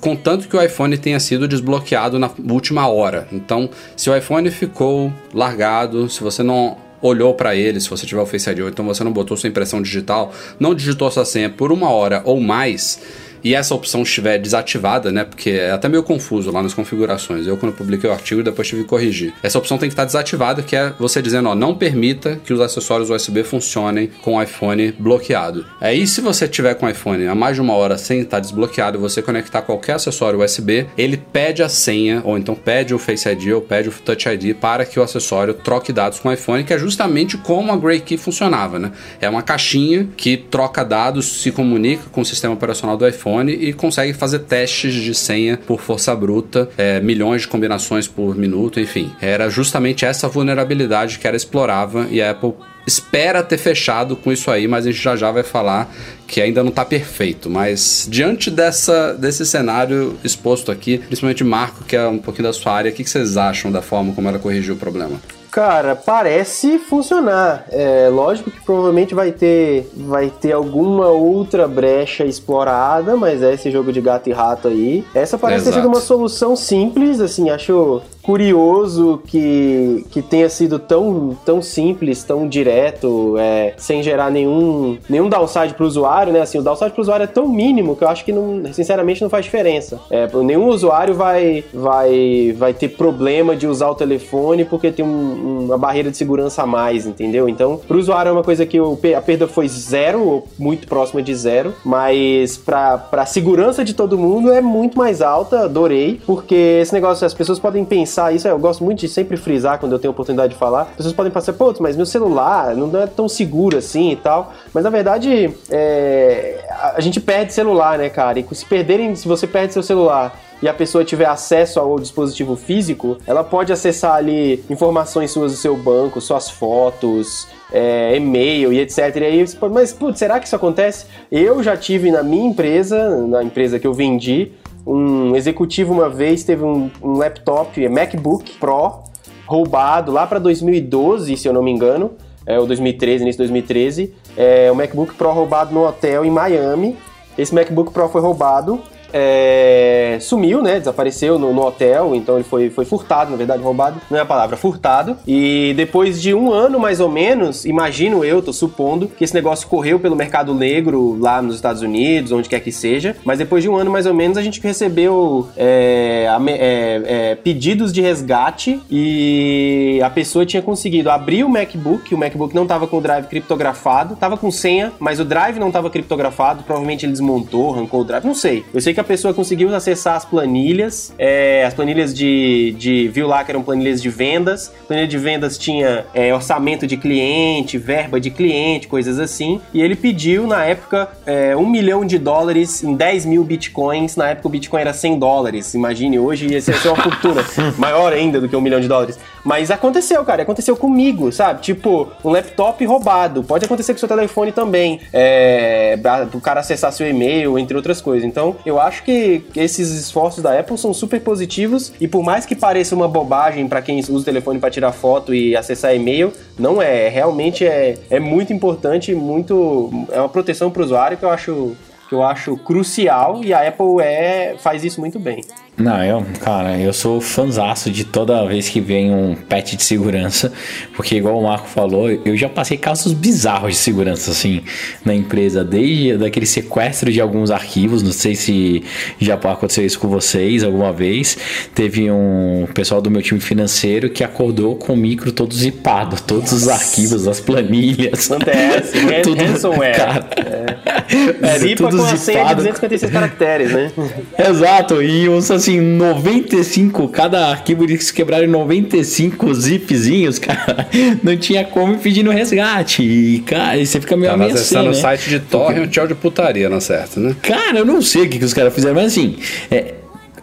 Speaker 3: contanto que o iPhone tenha sido desbloqueado na última hora. Então, se o iPhone ficou largado, se você não olhou para ele, se você tiver o Face ID, ou então você não botou sua impressão digital, não digitou sua senha por uma hora ou mais e essa opção estiver desativada, né? Porque é até meio confuso lá nas configurações. Eu, quando publiquei o artigo, depois tive que corrigir. Essa opção tem que estar desativada, que é você dizendo, ó, não permita que os acessórios USB funcionem com o iPhone bloqueado. Aí, se você tiver com o iPhone há mais de uma hora sem estar desbloqueado, você conectar qualquer acessório USB, ele pede a senha, ou então pede o Face ID ou pede o Touch ID para que o acessório troque dados com o iPhone, que é justamente como a Grey Key funcionava, né? É uma caixinha que troca dados, se comunica com o sistema operacional do iPhone e consegue fazer testes de senha por força bruta, é, milhões de combinações por minuto, enfim. Era justamente essa vulnerabilidade que ela explorava e a Apple espera ter fechado com isso aí, mas a gente já já vai falar que ainda não está perfeito. Mas diante dessa, desse cenário exposto aqui, principalmente Marco, que é um pouquinho da sua área, o que vocês acham da forma como ela corrigiu o problema?
Speaker 6: Cara, parece funcionar. É lógico que provavelmente vai ter, vai ter alguma outra brecha explorada, mas é esse jogo de gato e rato aí. Essa parece Exato. ser uma solução simples, assim, acho curioso que, que tenha sido tão, tão simples, tão direto, é, sem gerar nenhum, nenhum downside para o usuário, né? Assim, o downside para o usuário é tão mínimo que eu acho que, não, sinceramente, não faz diferença. É, nenhum usuário vai, vai, vai ter problema de usar o telefone porque tem um, uma barreira de segurança a mais, entendeu? Então, para o usuário é uma coisa que o, a perda foi zero, ou muito próxima de zero, mas para a segurança de todo mundo é muito mais alta, adorei, porque esse negócio, as pessoas podem pensar pensar isso, eu gosto muito de sempre frisar quando eu tenho oportunidade de falar. As pessoas podem pensar, pô, mas meu celular não é tão seguro assim e tal. Mas na verdade, é, a gente perde celular, né, cara? E se perderem, se você perde seu celular e a pessoa tiver acesso ao dispositivo físico, ela pode acessar ali informações suas do seu banco, suas fotos, é, e-mail e etc. E aí, mas putz, será que isso acontece? Eu já tive na minha empresa, na empresa que eu vendi, um executivo uma vez teve um, um laptop, MacBook Pro, roubado lá para 2012, se eu não me engano, é, ou 2013, início de 2013, é, o MacBook Pro roubado no hotel em Miami. Esse MacBook Pro foi roubado é, sumiu, né? Desapareceu no, no, hotel, então ele foi, foi furtado, na verdade, roubado, não é a palavra, furtado. E depois de um ano, mais ou menos, imagino eu, tô supondo, que esse negócio correu pelo mercado negro lá nos Estados Unidos, onde quer que seja, mas depois de um ano, mais ou menos, a gente recebeu é, é, é, pedidos de resgate e a pessoa tinha conseguido abrir o MacBook, o MacBook não tava com o drive criptografado, tava com senha, mas o drive não tava criptografado, provavelmente ele desmontou, arrancou o drive, não sei. Eu sei que que a pessoa conseguiu acessar as planilhas, é, as planilhas de, de. Viu lá que eram planilhas de vendas. Planilha de vendas tinha é, orçamento de cliente, verba de cliente, coisas assim. E ele pediu, na época, é, um milhão de dólares em 10 mil bitcoins. Na época o bitcoin era 100 dólares. Imagine, hoje ia ser uma fortuna maior ainda do que um milhão de dólares. Mas aconteceu, cara. Aconteceu comigo, sabe? Tipo, um laptop roubado. Pode acontecer com seu telefone também. É, o cara acessar seu e-mail, entre outras coisas. Então, eu acho que esses esforços da Apple são super positivos e por mais que pareça uma bobagem para quem usa o telefone para tirar foto e acessar e-mail, não é. Realmente é, é muito importante, muito é uma proteção para o usuário que eu acho que eu acho crucial e a Apple é, faz isso muito bem.
Speaker 4: Não, eu, cara, eu sou fanzaço de toda vez que vem um patch de segurança, porque igual o Marco falou, eu já passei casos bizarros de segurança, assim, na empresa, desde daquele sequestro de alguns arquivos, não sei se já aconteceu isso com vocês alguma vez, teve um pessoal do meu time financeiro que acordou com o micro todo zipado, todos os arquivos, as planilhas.
Speaker 6: Acontece, tudo, ransomware. Cara, é. é, Zipa com a senha de 256 caracteres, né?
Speaker 4: Exato, e assim, assim, 95, cada arquivo eles quebraram em 95 zipzinhos, cara. Não tinha como pedir no resgate. E, cara, você fica meio
Speaker 3: ameaçado. Tava acessando né? o site de torrent tchau de putaria, não é certo, né?
Speaker 4: Cara, eu não sei o que, que os caras fizeram, mas assim, é,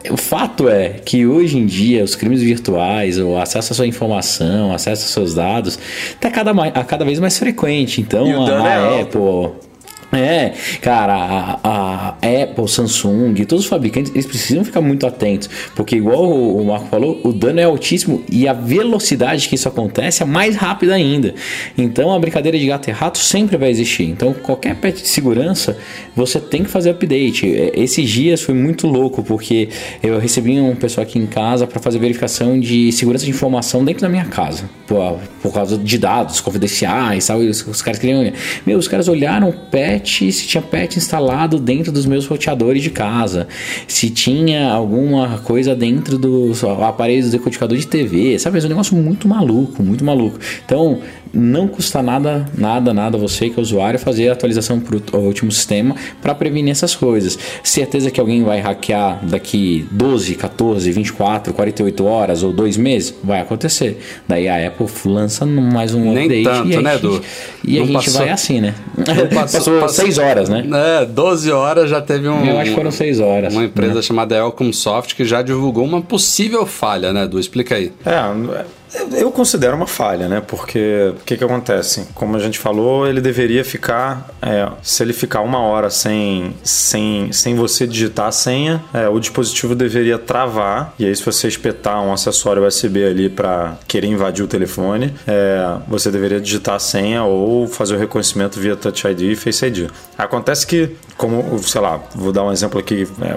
Speaker 4: o fato é que hoje em dia os crimes virtuais, o acesso à sua informação, acesso aos seus dados, está cada, a cada vez mais frequente. Então a, a é Apple. É, cara, a, a, Apple, Samsung, todos os fabricantes, eles precisam ficar muito atentos, porque igual o Marco falou, o dano é altíssimo e a velocidade que isso acontece é mais rápida ainda. Então a brincadeira de gato e rato sempre vai existir. Então qualquer patch de segurança, você tem que fazer update. É, esses dias foi muito louco, porque eu recebi um pessoal aqui em casa para fazer verificação de segurança de informação dentro da minha casa, por, por causa de dados confidenciais, tal, os, os caras queriam... Meu, os caras olharam o patch patch, se tinha patch instalado dentro dos meus roteadores de casa, se tinha alguma coisa dentro do aparelho do decodificador de TV, sabe? É um negócio muito maluco, muito maluco. Então, não custa nada, nada, nada você que é usuário fazer a atualização para o último sistema para prevenir essas coisas. Certeza que alguém vai hackear daqui 12, 14, 24, 48 horas ou dois meses? Vai acontecer. Daí a Apple lança mais um
Speaker 3: Nem
Speaker 4: update
Speaker 3: tanto,
Speaker 4: e a
Speaker 3: né,
Speaker 4: gente,
Speaker 3: Edu?
Speaker 4: e a gente vai assim, né? Passou, passou 6 horas, né?
Speaker 3: É, 12 horas já teve um.
Speaker 4: Eu acho que foram 6 horas.
Speaker 3: Uma empresa né? chamada Elcom Soft que já divulgou uma possível falha, né, Edu? Explica aí.
Speaker 5: É, eu considero uma falha, né? Porque o que, que acontece? Como a gente falou, ele deveria ficar. É, se ele ficar uma hora sem, sem, sem você digitar a senha, é, o dispositivo deveria travar. E aí, se você espetar um acessório USB ali para querer invadir o telefone, é, você deveria digitar a senha ou fazer o reconhecimento via Touch ID e Face ID. Acontece que, como, sei lá, vou dar um exemplo aqui é,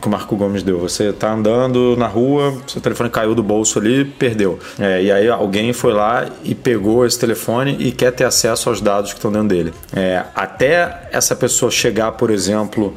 Speaker 5: que o Marco Gomes deu. Você está andando na rua, seu telefone caiu do bolso ali, perdeu. É, e aí alguém foi lá e pegou esse telefone e quer ter acesso aos dados que estão dentro dele. É, até essa pessoa chegar, por exemplo,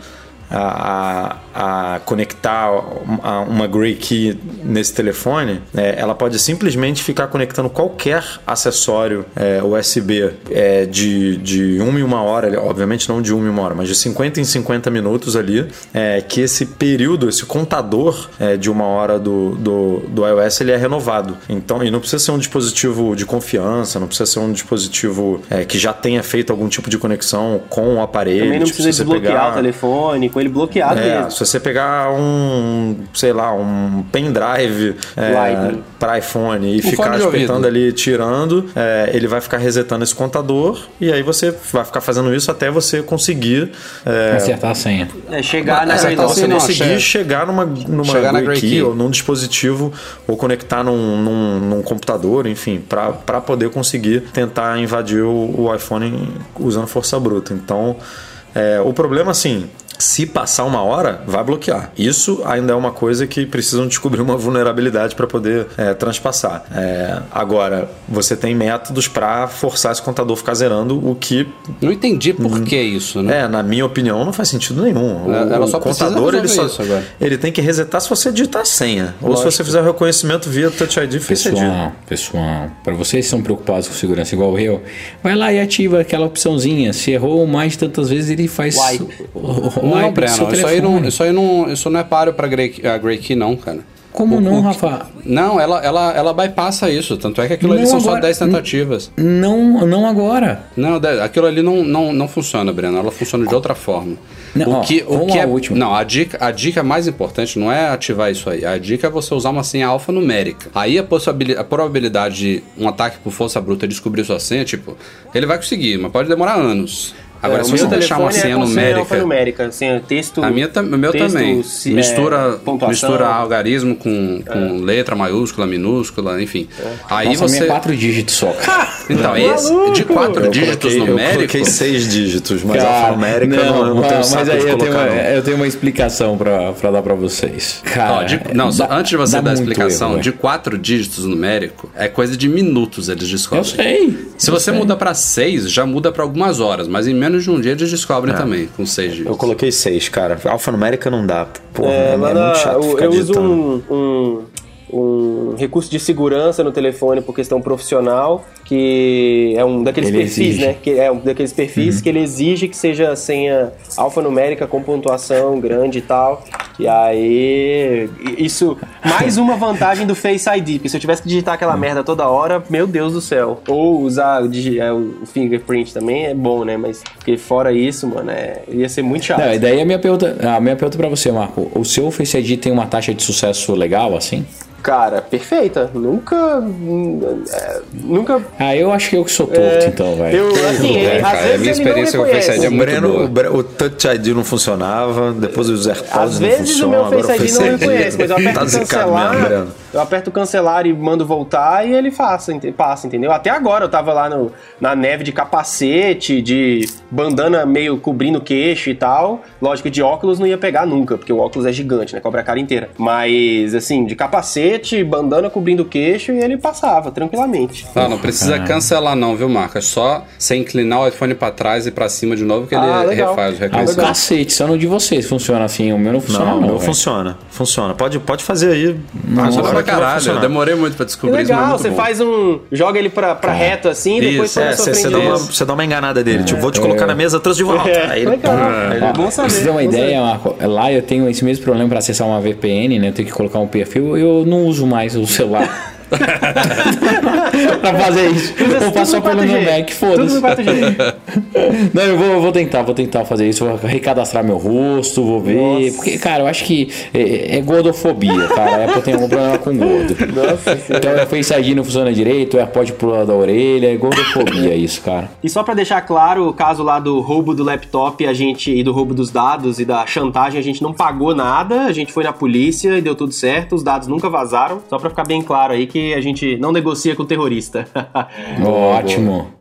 Speaker 5: a, a, a conectar uma, uma Gray Key nesse telefone, é, ela pode simplesmente ficar conectando qualquer acessório é, USB é, de, de uma em uma hora, obviamente não de uma em uma hora, mas de 50 em 50 minutos ali, é, que esse período, esse contador é, de uma hora do, do, do iOS ele é renovado. Então, e não precisa ser um dispositivo de confiança, não precisa ser um dispositivo é, que já tenha feito algum tipo de conexão com o aparelho.
Speaker 6: Também não tipo, precisa desbloquear pegar... o telefone, com ele bloqueado é, mesmo.
Speaker 5: Se você pegar um, sei lá, um pendrive é, para iPhone e ficar espetando ali, tirando, é, ele vai ficar resetando esse contador e aí você vai ficar fazendo isso até você conseguir
Speaker 4: é, acertar a senha.
Speaker 6: É, chegar na
Speaker 5: acertar você não, conseguir chegar numa, numa chegar na Key, Key ou num dispositivo ou conectar num, num, num computador, enfim, para poder conseguir tentar invadir o, o iPhone usando força bruta. Então, é, o problema, assim, se passar uma hora, vai bloquear. Isso ainda é uma coisa que precisam descobrir uma vulnerabilidade para poder é, transpassar. É, agora, você tem métodos para forçar esse contador a ficar zerando, o que.
Speaker 3: Não entendi por hum, que isso, né?
Speaker 5: É, na minha opinião, não faz sentido nenhum. O,
Speaker 3: Ela só
Speaker 5: o contador ele só ele tem que resetar se você digitar a senha. Lógico. Ou se você fizer o reconhecimento via Touch ID Face
Speaker 4: ID. Pessoal, para vocês que são preocupados com segurança igual eu, vai lá e ativa aquela opçãozinha. Se errou mais de tantas vezes, ele faz.
Speaker 3: Não, Breno, isso aí não, isso aí não, isso não é páreo pra Grey, a Grey Key, não, cara.
Speaker 4: Como o, não, Rafa?
Speaker 3: Não, ela, ela, ela bypassa isso. Tanto é que aquilo não ali são agora, só 10 tentativas.
Speaker 4: Não, não agora.
Speaker 3: Não, aquilo ali não, não, não funciona, Breno. Ela funciona de outra forma.
Speaker 4: Não, o que, ó, o que é, última.
Speaker 3: Não, a dica, a dica mais importante não é ativar isso aí. A dica é você usar uma senha alfanumérica. Aí a, possibilidade, a probabilidade de um ataque por força bruta descobrir sua senha, tipo, ele vai conseguir, mas pode demorar anos. Agora,
Speaker 6: É,
Speaker 3: se você deixar uma senha
Speaker 6: é com
Speaker 3: numérica.
Speaker 6: alfanumérica, senha texto.
Speaker 3: A minha, o meu
Speaker 6: texto,
Speaker 3: também.
Speaker 6: se- é,
Speaker 3: mistura,
Speaker 6: pontuação.
Speaker 3: mistura algarismo com, com letra maiúscula, minúscula, enfim. Aí
Speaker 4: Nossa, a minha
Speaker 3: você.
Speaker 4: é quatro dígitos só.
Speaker 3: Então, esse de quatro
Speaker 5: Eu
Speaker 3: dígitos
Speaker 5: coloquei, eu
Speaker 3: numéricos.
Speaker 5: coloquei seis dígitos, mas
Speaker 4: Cara,
Speaker 5: eu não, eu não tenho
Speaker 4: mas
Speaker 5: saco
Speaker 4: aí eu tenho, uma,
Speaker 5: não.
Speaker 4: eu tenho uma explicação pra, pra dar pra vocês. Cara,
Speaker 3: Ó, de- não, só
Speaker 4: dá-
Speaker 3: antes de você
Speaker 4: dá
Speaker 3: dar a explicação,
Speaker 4: erro,
Speaker 3: de quatro dígitos numérico, é coisa de minutos eles descobrem.
Speaker 4: Eu sei.
Speaker 3: Se
Speaker 4: eu
Speaker 3: você
Speaker 4: sei.
Speaker 3: muda pra seis, já muda pra algumas horas, mas em menos de um dia eles descobrem também, com seis dígitos.
Speaker 5: Eu coloquei seis, cara. Alfanumérica não dá. Porra,
Speaker 6: É,
Speaker 5: é,
Speaker 6: lá
Speaker 5: muito
Speaker 6: na-
Speaker 5: chato
Speaker 6: eu,
Speaker 5: ficar
Speaker 6: eu uso um, um, um recurso de segurança no telefone por questão profissional, que é um daqueles
Speaker 4: Ele
Speaker 6: perfis,
Speaker 4: exige.
Speaker 6: né? Que é um daqueles perfis
Speaker 5: Uhum.
Speaker 6: que ele exige que seja senha alfanumérica com pontuação grande e tal. E aí, isso, mais uma vantagem do Face ID, porque se eu tivesse que digitar aquela merda toda hora, meu Deus do céu. Ou usar o, é, o fingerprint também é bom, né? Mas porque fora isso, mano, é, ia ser muito chato.
Speaker 4: Não, e daí a minha pergunta, a minha pergunta pra você, Marco. O seu Face ID tem uma taxa de sucesso legal, assim?
Speaker 6: Cara, perfeita. Nunca. hum, é, nunca.
Speaker 4: Ah, eu acho que eu que sou torto, então, velho.
Speaker 6: Eu, assim,
Speaker 3: É,
Speaker 6: às
Speaker 3: cara, a
Speaker 6: vezes
Speaker 3: minha
Speaker 6: ele
Speaker 3: experiência com o Face. ID é
Speaker 5: O,
Speaker 3: muito
Speaker 5: Breno,
Speaker 3: boa.
Speaker 5: o, Bre- o Touch ID não funcionava, depois os AirPods
Speaker 6: Às
Speaker 5: não
Speaker 6: vezes o
Speaker 5: funcionam.
Speaker 6: meu
Speaker 5: agora
Speaker 6: Face ID não reconhece, mas eu aperto
Speaker 5: tá
Speaker 6: cancelar.
Speaker 5: mesmo, Breno.
Speaker 6: eu aperto cancelar e mando voltar e ele passa, ente- passa, entendeu? Até agora eu tava lá no, na neve de capacete, de bandana meio cobrindo o queixo e tal. Lógico que de óculos não ia pegar nunca, porque o óculos é gigante, né? Cobre a cara inteira. Mas, assim, de capacete, bandana cobrindo o queixo e ele passava tranquilamente.
Speaker 3: Não, não precisa cancelar não, viu, Marco? É só você inclinar o iPhone pra trás e pra cima de novo que ele
Speaker 6: Ah, legal.
Speaker 3: refaz o
Speaker 4: Ah,
Speaker 3: reconhecimento.
Speaker 4: cacete, só no de vocês funciona assim, o meu não funciona
Speaker 5: Não,
Speaker 4: não,
Speaker 5: o meu funciona. Funciona. Pode, pode fazer aí.
Speaker 3: Pra
Speaker 5: vai
Speaker 3: caralho, eu
Speaker 5: funcionar.
Speaker 3: demorei muito pra
Speaker 6: Que
Speaker 3: descobrir isso, mas é
Speaker 6: legal, você
Speaker 3: bom.
Speaker 6: faz um. joga ele pra, pra reto assim, e depois
Speaker 3: Isso,
Speaker 5: É, você, dá uma,
Speaker 6: Isso.
Speaker 5: você dá uma enganada dele. Tipo, vou te colocar
Speaker 4: é.
Speaker 5: na mesa, trouxe de volta.
Speaker 6: É,
Speaker 5: Aí ele-
Speaker 6: legal.
Speaker 5: Ele-
Speaker 6: É bom
Speaker 4: Pra
Speaker 6: saber.
Speaker 4: você ter uma
Speaker 6: bom
Speaker 4: ideia. Marco, lá eu tenho esse mesmo problema pra acessar uma VPN, né? Eu tenho que colocar um perfil, eu não uso mais o celular. pra fazer isso. Vou passar pelo meu
Speaker 6: 4G.
Speaker 4: Mac, foda-se.
Speaker 6: 4G.
Speaker 4: Não, eu vou, vou tentar, vou tentar fazer isso, vou recadastrar meu rosto, vou ver.
Speaker 6: Nossa.
Speaker 4: Porque, cara, eu acho que é, é gordofobia, cara. A Apple tem algum problema com gordo.
Speaker 6: Nossa.
Speaker 4: Então o Face ID não funciona direito, o AirPod pula da orelha, é gordofobia isso, cara.
Speaker 6: E só pra deixar claro, o caso lá do roubo do laptop, a gente e do roubo dos dados e da chantagem, a gente não pagou nada, a gente foi na polícia e deu tudo certo, os dados nunca vazaram. Só pra ficar bem claro aí que a gente não negocia com terrorista.
Speaker 4: Ótimo.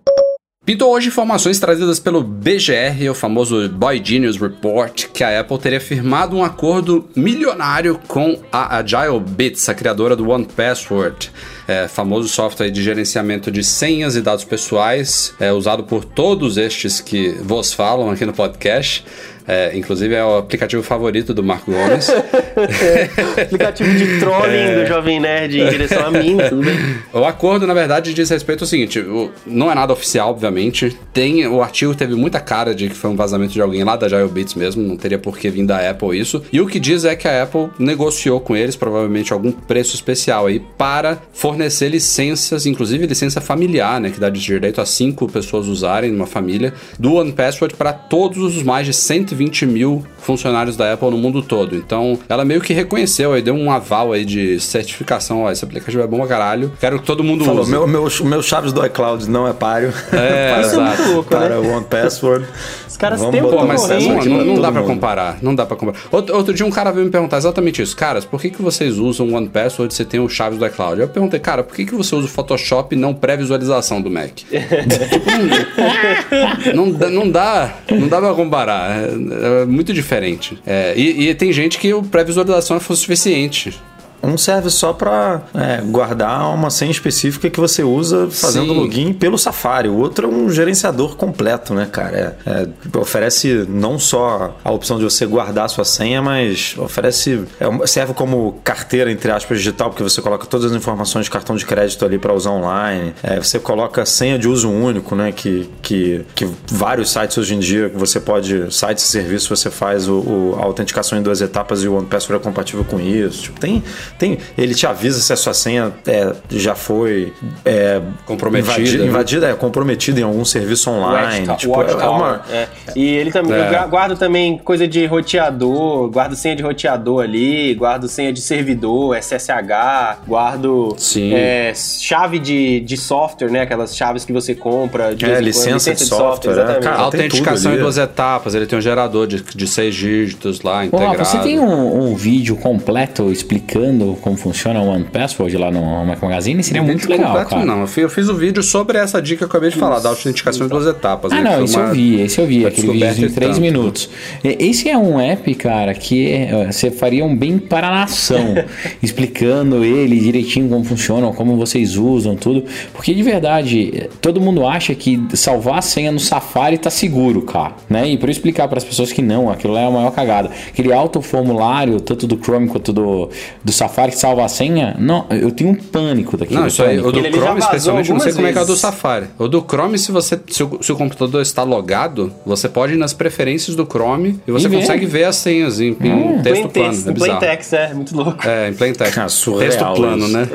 Speaker 3: Pintou hoje informações trazidas pelo BGR, o famoso Boy Genius Report, que a Apple teria firmado um acordo milionário com a Agile Bits, a criadora do One Password, é, famoso software de gerenciamento de senhas e dados pessoais, é, usado por todos estes que vos falam aqui no podcast. É, inclusive é o aplicativo favorito do Marco Gomes.
Speaker 6: Aplicativo de trolling do Jovem Nerd em direção a mim, tudo bem.
Speaker 3: O acordo, na verdade, diz respeito ao seguinte: o- não é nada oficial, obviamente. Tem o artigo teve muita cara de que foi um vazamento de alguém lá da Gilebits mesmo, não teria por que vir da Apple isso. E o que diz é que a Apple negociou com eles, provavelmente algum preço especial aí, para fornecer licenças, inclusive licença familiar, né, que dá direito a cinco pessoas usarem numa família, do OnePassword para todos os mais de 120 mil funcionários da Apple no mundo todo. Então, ela meio que reconheceu aí, deu um aval aí de certificação, ó, esse aplicativo é bom pra caralho. Quero que todo mundo
Speaker 5: Falou,
Speaker 3: use.
Speaker 5: meu, meu, meu chaves do iCloud não é páreo.
Speaker 3: É,
Speaker 5: para,
Speaker 6: Isso é muito louco, né?
Speaker 5: para o One Password.
Speaker 6: Os caras têm um
Speaker 3: mas não, não- não dá pra
Speaker 5: mundo.
Speaker 3: comparar, não dá pra comparar. Outro, outro dia um cara veio me perguntar exatamente isso. Caras, por que, que vocês usam o OnePassword se tem o Chaves do iCloud? Eu perguntei, cara, por que, que você usa o Photoshop e não pré-visualização do Mac? tipo, não, não, dá- não dá, não dá pra comparar. É, muito diferente. É, e, e tem gente que o pré-visualização é suficiente.
Speaker 5: Um serve só para guardar uma senha específica que você usa fazendo
Speaker 3: Sim.
Speaker 5: login pelo Safari. O outro é um gerenciador completo, né, cara? É, é, oferece não só a opção de você guardar a sua senha, mas oferece. é serve como carteira, entre aspas, digital, porque você coloca todas as informações de cartão de crédito ali para usar online. É, você coloca senha de uso único, né? Que, que, que vários sites hoje em dia, você pode. Sites e serviços, você faz o, o- a autenticação em duas etapas e o OnePassword é compatível com isso. Tipo, tem, Tem, ele te avisa se a sua senha é, já foi é,
Speaker 3: Comprometida,
Speaker 5: invadida,
Speaker 3: né?
Speaker 5: invadida, é, comprometida em algum serviço online.
Speaker 6: Watchtower,
Speaker 5: tipo, é
Speaker 6: Watchtower,
Speaker 5: uma,
Speaker 6: é. E ele também,
Speaker 3: É.
Speaker 6: eu guardo também coisa de roteador, guardo senha de roteador ali, guardo senha de servidor, SSH, guardo
Speaker 3: Sim.
Speaker 6: é, chave de, de software, né? Aquelas chaves que você compra. De
Speaker 5: É,
Speaker 6: quando,
Speaker 5: licença de software, é,
Speaker 6: exatamente.
Speaker 5: cara.
Speaker 3: Autenticação em duas etapas, ele tem um gerador de, de seis dígitos lá,
Speaker 4: Ô,
Speaker 3: integrado.
Speaker 4: Você tem um, um vídeo completo explicando como funciona o One Password lá no Mac Magazine? Seria muito
Speaker 3: Vídeo
Speaker 4: legal,
Speaker 3: completo,
Speaker 4: cara.
Speaker 3: Não, eu fiz, eu fiz o vídeo sobre essa dica que eu acabei de falar, da autenticação em duas etapas.
Speaker 4: Ah,
Speaker 3: né,
Speaker 4: não, esse
Speaker 3: uma-
Speaker 4: eu vi, esse eu vi, aquele vídeo de 3
Speaker 3: tanto.
Speaker 4: minutos. Esse é um app, cara, que é, você faria um bem para a nação, explicando ele direitinho como funciona, como vocês usam, tudo. Porque de verdade, todo mundo acha que salvar a senha no Safari tá seguro, cara, né? E para eu explicar para as pessoas que não, aquilo lá é a maior cagada. Aquele autoformulário, tanto do Chrome quanto do, do Safari que salva a senha, não, eu tenho um pânico daquilo.
Speaker 3: Não, isso aí, o do
Speaker 6: Ele
Speaker 3: Chrome, especialmente, não sei como é que é o do. Safari. O do Chrome, se você se o, se o computador está logado, você pode ir nas preferências do Chrome e você
Speaker 4: E
Speaker 3: consegue ver as senhas em, em texto
Speaker 6: Plain
Speaker 3: plano.
Speaker 6: text,
Speaker 3: É
Speaker 6: em plain text, é, muito louco.
Speaker 3: É, em plain text.
Speaker 5: Ah, surreal
Speaker 3: Texto plano,
Speaker 5: isso.
Speaker 3: né?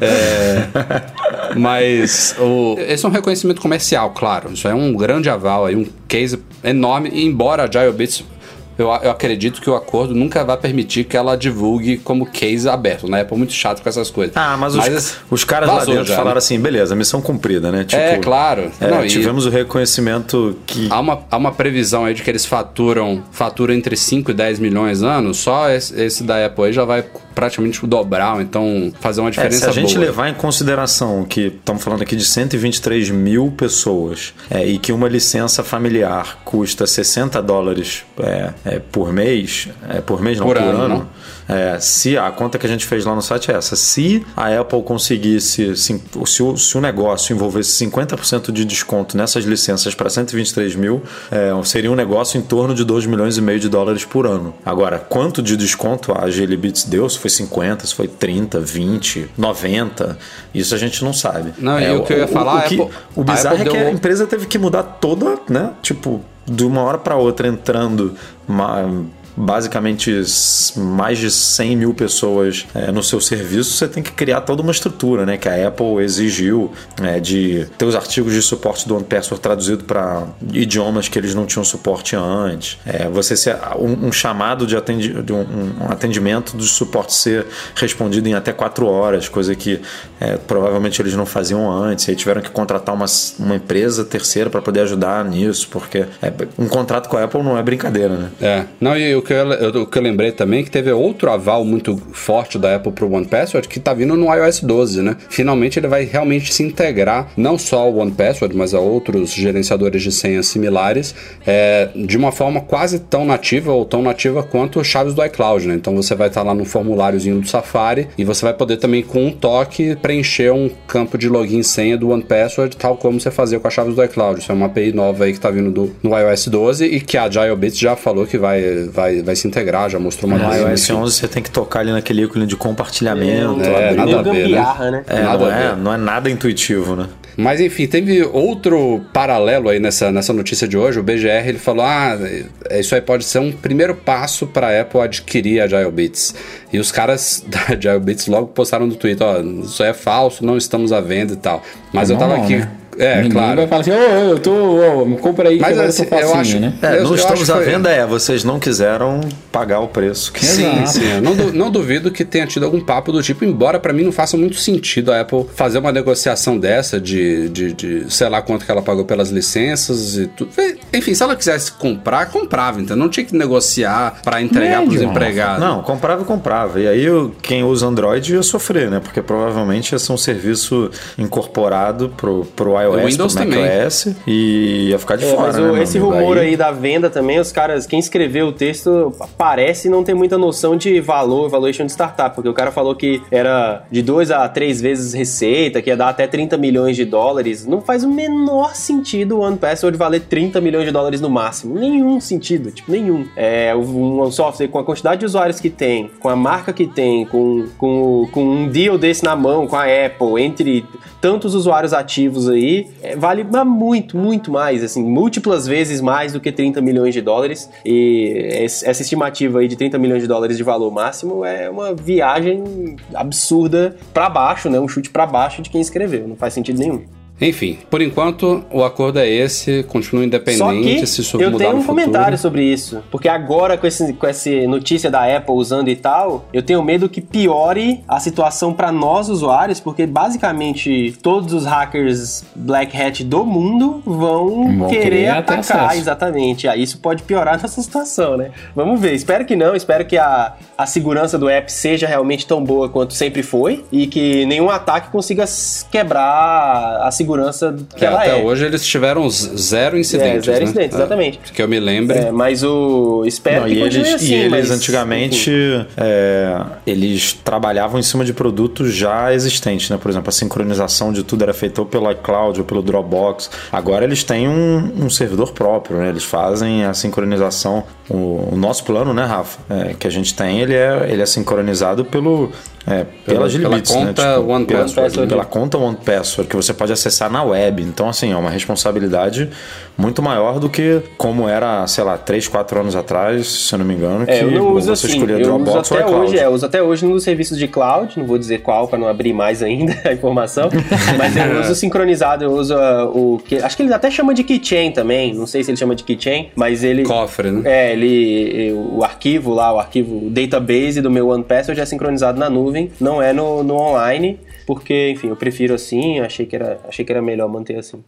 Speaker 3: É. Mas o, esse é um reconhecimento comercial, claro. Isso é um grande aval aí, um case enorme. E embora a GileBits eu, eu acredito que o acordo nunca vai permitir que ela divulgue como case aberto, né? É muito chato com essas coisas.
Speaker 5: Ah, mas os,
Speaker 3: esse-
Speaker 5: os caras lá dentro
Speaker 3: já,
Speaker 5: falaram
Speaker 3: né?
Speaker 5: assim, beleza, missão cumprida, né? Tipo,
Speaker 3: É, claro.
Speaker 5: é,
Speaker 3: Não,
Speaker 5: tivemos o reconhecimento que
Speaker 3: Há uma, há uma previsão aí de que eles faturam, faturam entre 5 e 10 milhões anos, só esse, esse da Apple aí já vai praticamente dobrar, então fazer uma
Speaker 5: É,
Speaker 3: diferença
Speaker 5: se a gente
Speaker 3: boa.
Speaker 5: levar em consideração que estamos falando aqui de 123 mil pessoas é, e que uma licença familiar custa 60 dólares é, é, por mês, é, por mês não,
Speaker 3: Por
Speaker 5: por,
Speaker 3: ano,
Speaker 5: ano,
Speaker 3: não?
Speaker 5: é, se a conta que a gente fez lá no site é essa, se a Apple conseguisse, sim, se, o, se o negócio envolvesse 50% de desconto nessas licenças para 123 mil, é, seria um negócio em torno de 2 milhões e meio de dólares por ano. Agora, quanto de desconto a Bits deu? Se foi 50, se foi 30, 20, 90, isso a gente não sabe.
Speaker 3: Não, e o que eu ia falar,
Speaker 5: o,
Speaker 3: a
Speaker 5: que-
Speaker 3: Apple-
Speaker 5: o bizarro é que
Speaker 3: deu-
Speaker 5: a empresa teve que mudar toda, né? Tipo, de uma hora para outra entrando basicamente mais de 100 mil pessoas é, no seu serviço, você tem que criar toda uma estrutura, né? Que a Apple exigiu é, de ter os artigos de suporte do OnePassword traduzido para idiomas que eles não tinham suporte antes. É, você ser um, um chamado de, atendi, de um, um atendimento de suporte ser respondido em até 4 horas, coisa que é, provavelmente eles não faziam antes. E aí tiveram que contratar uma, uma empresa terceira para poder ajudar nisso, porque é, um contrato com a Apple não é brincadeira, né?
Speaker 3: É, não, e o que, eu, eu- que eu lembrei também é que teve outro aval muito forte da Apple pro One Password que tá vindo no iOS 12, né? Finalmente ele vai realmente se integrar, não só ao One Password, mas a outros gerenciadores de senhas similares, é, de uma forma quase tão nativa ou tão nativa quanto chaves do iCloud, né? Então você vai estar lá no formuláriozinho do Safari e você vai poder também, com um toque, preencher um campo de login e senha do One Password, tal como você fazia com as chaves do iCloud. Isso é uma API nova aí que tá vindo do, no iOS 12 e que a GileBits já falou que vai, vai, vai se integrar, já mostrou uma
Speaker 5: No
Speaker 3: demo,
Speaker 5: iOS
Speaker 3: enfim.
Speaker 5: 11 você tem que tocar ali naquele ícone de compartilhamento.
Speaker 3: É,
Speaker 5: abrir.
Speaker 3: nada a ver, né?
Speaker 6: né?
Speaker 5: É,
Speaker 3: nada
Speaker 5: não, é, não é nada intuitivo, né?
Speaker 3: Mas enfim, teve outro paralelo aí nessa, nessa notícia de hoje. O BGR ele falou: ah, isso aí pode ser um primeiro passo para a Apple adquirir a GileBits. E os caras da GileBits logo postaram no Twitter: ó, isso aí é falso, não estamos à venda e tal. Mas
Speaker 4: É
Speaker 3: eu tava aqui.
Speaker 4: né?
Speaker 3: É,
Speaker 4: Ninguém
Speaker 3: claro.
Speaker 4: vai falar assim, ô, eu tô, ô, me compra aí
Speaker 3: Mas
Speaker 4: que
Speaker 3: assim,
Speaker 4: eu
Speaker 3: eu acho-
Speaker 4: né?
Speaker 5: É,
Speaker 3: Eu-
Speaker 5: não
Speaker 3: eu
Speaker 5: estamos à
Speaker 3: foi-
Speaker 5: venda, é. Vocês não quiseram pagar o preço. que-
Speaker 3: Sim,
Speaker 4: Exato.
Speaker 3: sim. Não, du- não duvido que tenha tido algum papo do tipo, embora pra mim não faça muito sentido a Apple fazer uma negociação dessa de, de, de sei lá quanto que ela pagou pelas licenças e tudo. Enfim, se ela quisesse comprar, comprava, então não tinha que negociar pra entregar
Speaker 4: Médio,
Speaker 3: pros empregados.
Speaker 5: Não, comprava e comprava. E aí quem usa Android ia sofrer, né? Porque provavelmente ia ser um serviço incorporado pro, pro iOS,
Speaker 3: Windows
Speaker 5: pro
Speaker 3: também.
Speaker 5: macOS e ia ficar de
Speaker 6: É,
Speaker 5: fora,
Speaker 6: mas
Speaker 5: né,
Speaker 6: o- esse rumor aí da venda também, os caras, quem escreveu o texto parece não ter muita noção de valor, valuation de startup, porque o cara falou que era de dois a três vezes receita, que ia dar até 30 milhões de dólares. Não faz o menor sentido o OnePassword valer 30 milhões de dólares no máximo. Nenhum sentido, tipo, nenhum. É, um, um software com a quantidade de usuários que tem, com a marca que tem, com, com, com um deal desse na mão, com a Apple, entre tantos usuários ativos aí, é, vale muito, muito mais, assim, múltiplas vezes mais do que 30 milhões de dólares. E essa estimativa aí de 30 milhões de dólares de valor máximo é uma viagem absurda para baixo, né? Um chute para baixo de quem escreveu. Não faz sentido nenhum.
Speaker 3: Enfim, por enquanto o acordo é esse, continua independente. Só
Speaker 6: que se isso eu tenho um comentário sobre isso, porque agora com esse com essa notícia da Apple usando e tal, eu tenho medo que piore a situação para nós usuários, porque basicamente todos os hackers black hat do mundo vão, vão querer, querer atacar, exatamente. Aí isso pode piorar nossa situação, né? Vamos ver. Espero que não. Espero que a, a segurança do app seja realmente tão boa quanto sempre foi e que nenhum ataque consiga quebrar a segurança segurança que é, ela
Speaker 3: até
Speaker 6: é.
Speaker 3: hoje eles tiveram zero incidentes.
Speaker 6: É, zero
Speaker 3: né?
Speaker 6: incidentes,
Speaker 3: é,
Speaker 6: exatamente.
Speaker 3: Que eu me lembre.
Speaker 6: É, mas o. Espero Não, que
Speaker 5: e eles,
Speaker 6: assim,
Speaker 5: E eles
Speaker 6: mas,
Speaker 5: antigamente é, eles trabalhavam em cima de produtos já existentes, né? Por exemplo, a sincronização de tudo era feita ou pelo iCloud ou pelo Dropbox. Agora eles têm um, um servidor próprio, né? Eles fazem a sincronização. O, o nosso plano, né, Rafa? É, que a gente tem, ele é, ele é sincronizado pelo é, pela, pela
Speaker 3: né? conta
Speaker 5: né?
Speaker 3: tipo, One
Speaker 5: pela,
Speaker 3: Password.
Speaker 5: Pela conta One Password, que você pode acessar na web. Então, assim, é uma responsabilidade muito maior do que como era, sei lá, 3, 4 anos atrás, se eu não me engano,
Speaker 6: é,
Speaker 5: que
Speaker 6: eu não uso
Speaker 5: você
Speaker 6: assim,
Speaker 5: escolhia
Speaker 6: eu
Speaker 5: Dropbox
Speaker 6: uso até
Speaker 5: ou
Speaker 6: hoje, é, eu uso até hoje nos serviços de cloud, não vou dizer qual para não abrir mais ainda a informação, mas eu uso sincronizado, eu uso uh, o que acho que ele até chama de keychain também, não sei se ele chama de keychain, mas ele
Speaker 3: cofre, né?
Speaker 6: É, ele o arquivo lá, o arquivo database do meu OnePassword é sincronizado na nuvem, não é no no, online, porque, enfim, eu prefiro assim, achei que era, achei que era melhor manter assim.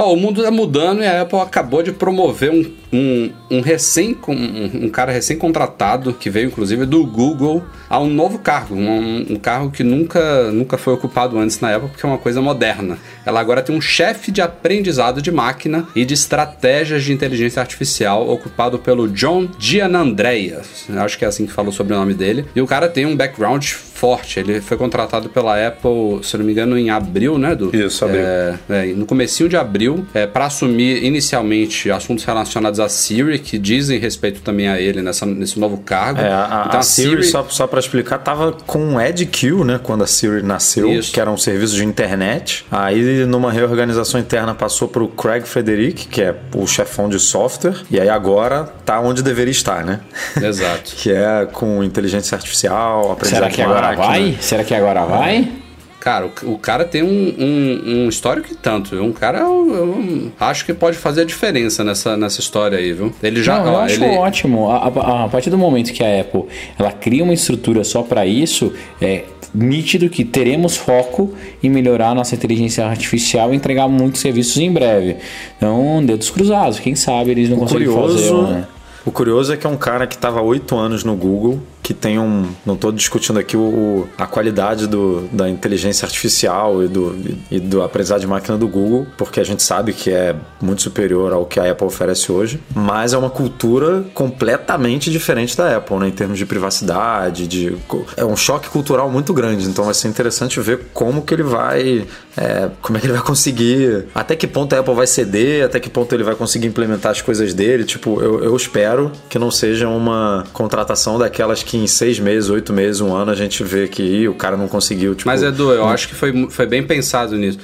Speaker 3: Oh, o mundo está mudando e a Apple acabou de promover um, um, um recém um, um, cara recém-contratado que veio inclusive do Google a um novo cargo, um, um, cargo que nunca, nunca foi ocupado antes na Apple porque é uma coisa moderna. Ela agora tem um chefe de aprendizado de máquina e de estratégias de inteligência artificial ocupado pelo John Gianandrea. Acho que é assim que falou sobre o nome dele. E o cara tem um background forte. Ele foi contratado pela Apple, se não me engano, em abril, né, do
Speaker 5: Isso, abril.
Speaker 3: É, é, no comecinho de abril, é, para assumir inicialmente assuntos relacionados a Siri, que dizem respeito também a ele nessa, nesse novo cargo.
Speaker 5: É, a, então, a, a Siri, Siri, só, só para explicar, tava com o EdQ, né, quando a Siri nasceu, Isso. que era um serviço de internet. Aí, numa reorganização interna, passou para o Craig Frederick, que é o chefão de software, e aí agora tá onde deveria estar, né?
Speaker 3: Exato.
Speaker 5: que é com inteligência artificial, aprendizado
Speaker 4: Será que agora agora vai? Será que agora vai?
Speaker 3: Cara, o, o, cara tem um, um, um, histórico que tanto. Um cara, eu, eu, acho que pode fazer a diferença nessa, nessa história aí, viu?
Speaker 4: Ele já. Não, eu ó, acho ele... ótimo. A, a, a, partir do momento que a Apple ela cria uma estrutura só para isso, é nítido que teremos foco em melhorar nossa inteligência artificial e entregar muitos serviços em breve. Então, dedos cruzados. Quem sabe eles não o conseguem curioso... fazer. Né?
Speaker 5: O curioso é que é um cara que estava oito anos no Google, que tem um. Não estou discutindo aqui o, a qualidade do, da inteligência artificial e do, e do aprendizado de máquina do Google, porque a gente sabe que é muito superior ao que a Apple oferece hoje, mas é uma cultura completamente diferente da Apple, né, em termos de privacidade, de. É um choque cultural muito grande, então vai ser interessante ver como que ele vai. É, como é que ele vai conseguir. Até que ponto a Apple vai ceder, até que ponto ele vai conseguir implementar as coisas dele. Tipo, eu, eu espero que não seja uma contratação daquelas que em seis meses, oito meses, um ano, a gente vê que o cara não conseguiu. Tipo,
Speaker 3: Mas, Edu, eu acho que foi, foi bem pensado nisso.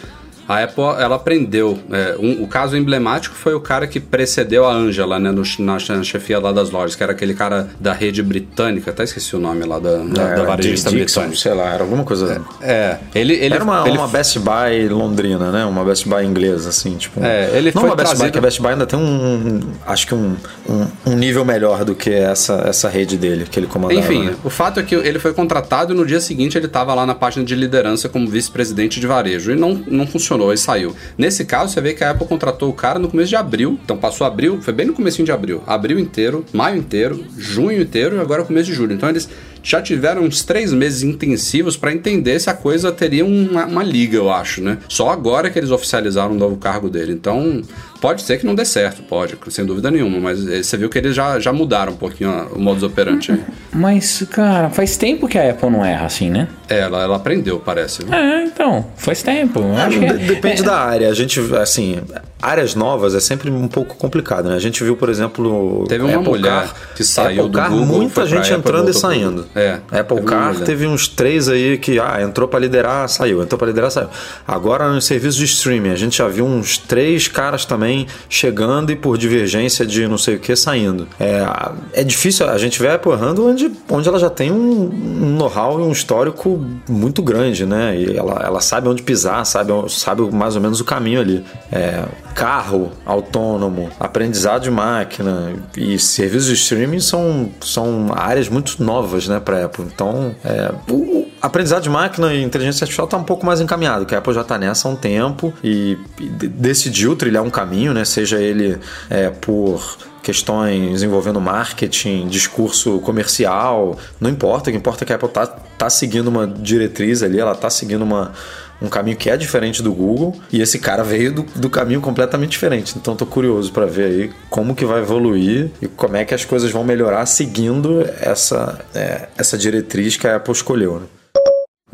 Speaker 3: A Apple, ela aprendeu. É, um, o caso emblemático foi o cara que precedeu a Angela, né, no, na, chefia lá das lojas, que era aquele cara da rede britânica, até esqueci o nome lá da, da,
Speaker 5: é,
Speaker 3: da varejista
Speaker 5: Dixon, britânica. Sei lá, era alguma coisa.
Speaker 3: É, é ele, ele
Speaker 5: era uma,
Speaker 3: ele,
Speaker 5: uma Best Buy londrina, né? Uma Best Buy inglesa, assim, tipo.
Speaker 3: É, ele
Speaker 5: não
Speaker 3: foi
Speaker 5: uma Best
Speaker 3: trazido...
Speaker 5: Buy, que a Best Buy ainda tem um, acho que um, um, um, nível melhor do que essa, essa rede dele que ele comandava.
Speaker 3: Enfim,
Speaker 5: né?
Speaker 3: o fato é que ele foi contratado e no dia seguinte ele estava lá na página de liderança como vice-presidente de varejo e não, não funcionou e saiu. Nesse caso, você vê que a Apple contratou o cara no começo de abril. Então passou abril, foi bem no começo de abril. Abril inteiro, maio inteiro, junho inteiro e agora é começo de julho. Então eles já tiveram uns três meses intensivos para entender se a coisa teria uma, uma, liga, eu acho, né? Só agora que eles oficializaram o novo cargo dele. Então, Pode ser que não dê certo, pode, sem dúvida nenhuma, mas eh, você viu que eles já, já mudaram um pouquinho o modus operandi. aí.
Speaker 4: Mas, cara, faz tempo que a Apple não erra assim, né?
Speaker 3: É, ela, ela aprendeu, parece. viu?
Speaker 4: É, então, faz tempo. Eu acho que é-
Speaker 5: De- Depende da área. A gente, assim, áreas novas é sempre um pouco complicado, né? A gente viu, por exemplo,
Speaker 3: Teve uma
Speaker 5: Apple
Speaker 3: mulher
Speaker 5: Car,
Speaker 3: que saiu
Speaker 5: Apple
Speaker 3: do
Speaker 5: Car,
Speaker 3: Google,
Speaker 5: muita gente
Speaker 3: Apple,
Speaker 5: entrando e
Speaker 3: pro
Speaker 5: saindo.
Speaker 3: É,
Speaker 5: Apple
Speaker 3: teve
Speaker 5: Car teve uns três aí que, ah, entrou pra liderar, saiu, entrou pra liderar, saiu. Agora nos serviços de streaming, a gente já viu uns três caras também chegando e por divergência de não sei o que saindo. É, é difícil, a gente vê a Apple errando onde, onde ela já tem um, um know-how e um histórico muito grande, né? E ela, ela sabe onde pisar, sabe, sabe mais ou menos o caminho ali. É, carro autônomo, aprendizado de máquina e serviços de streaming são, são áreas muito novas, né, para Apple. Então, é, o, aprendizado de máquina e inteligência artificial está um pouco mais encaminhado, que a Apple já está nessa há um tempo e, e de- decidiu trilhar um caminho, né, seja ele é, por questões envolvendo marketing, discurso comercial, não importa, o que importa é que a Apple tá, tá seguindo uma diretriz ali, ela tá seguindo uma, um caminho que é diferente do Google e esse cara veio do, do caminho completamente diferente. Então tô curioso para ver aí como que vai evoluir e como é que as coisas vão melhorar seguindo essa, é, essa diretriz que a Apple escolheu. Né?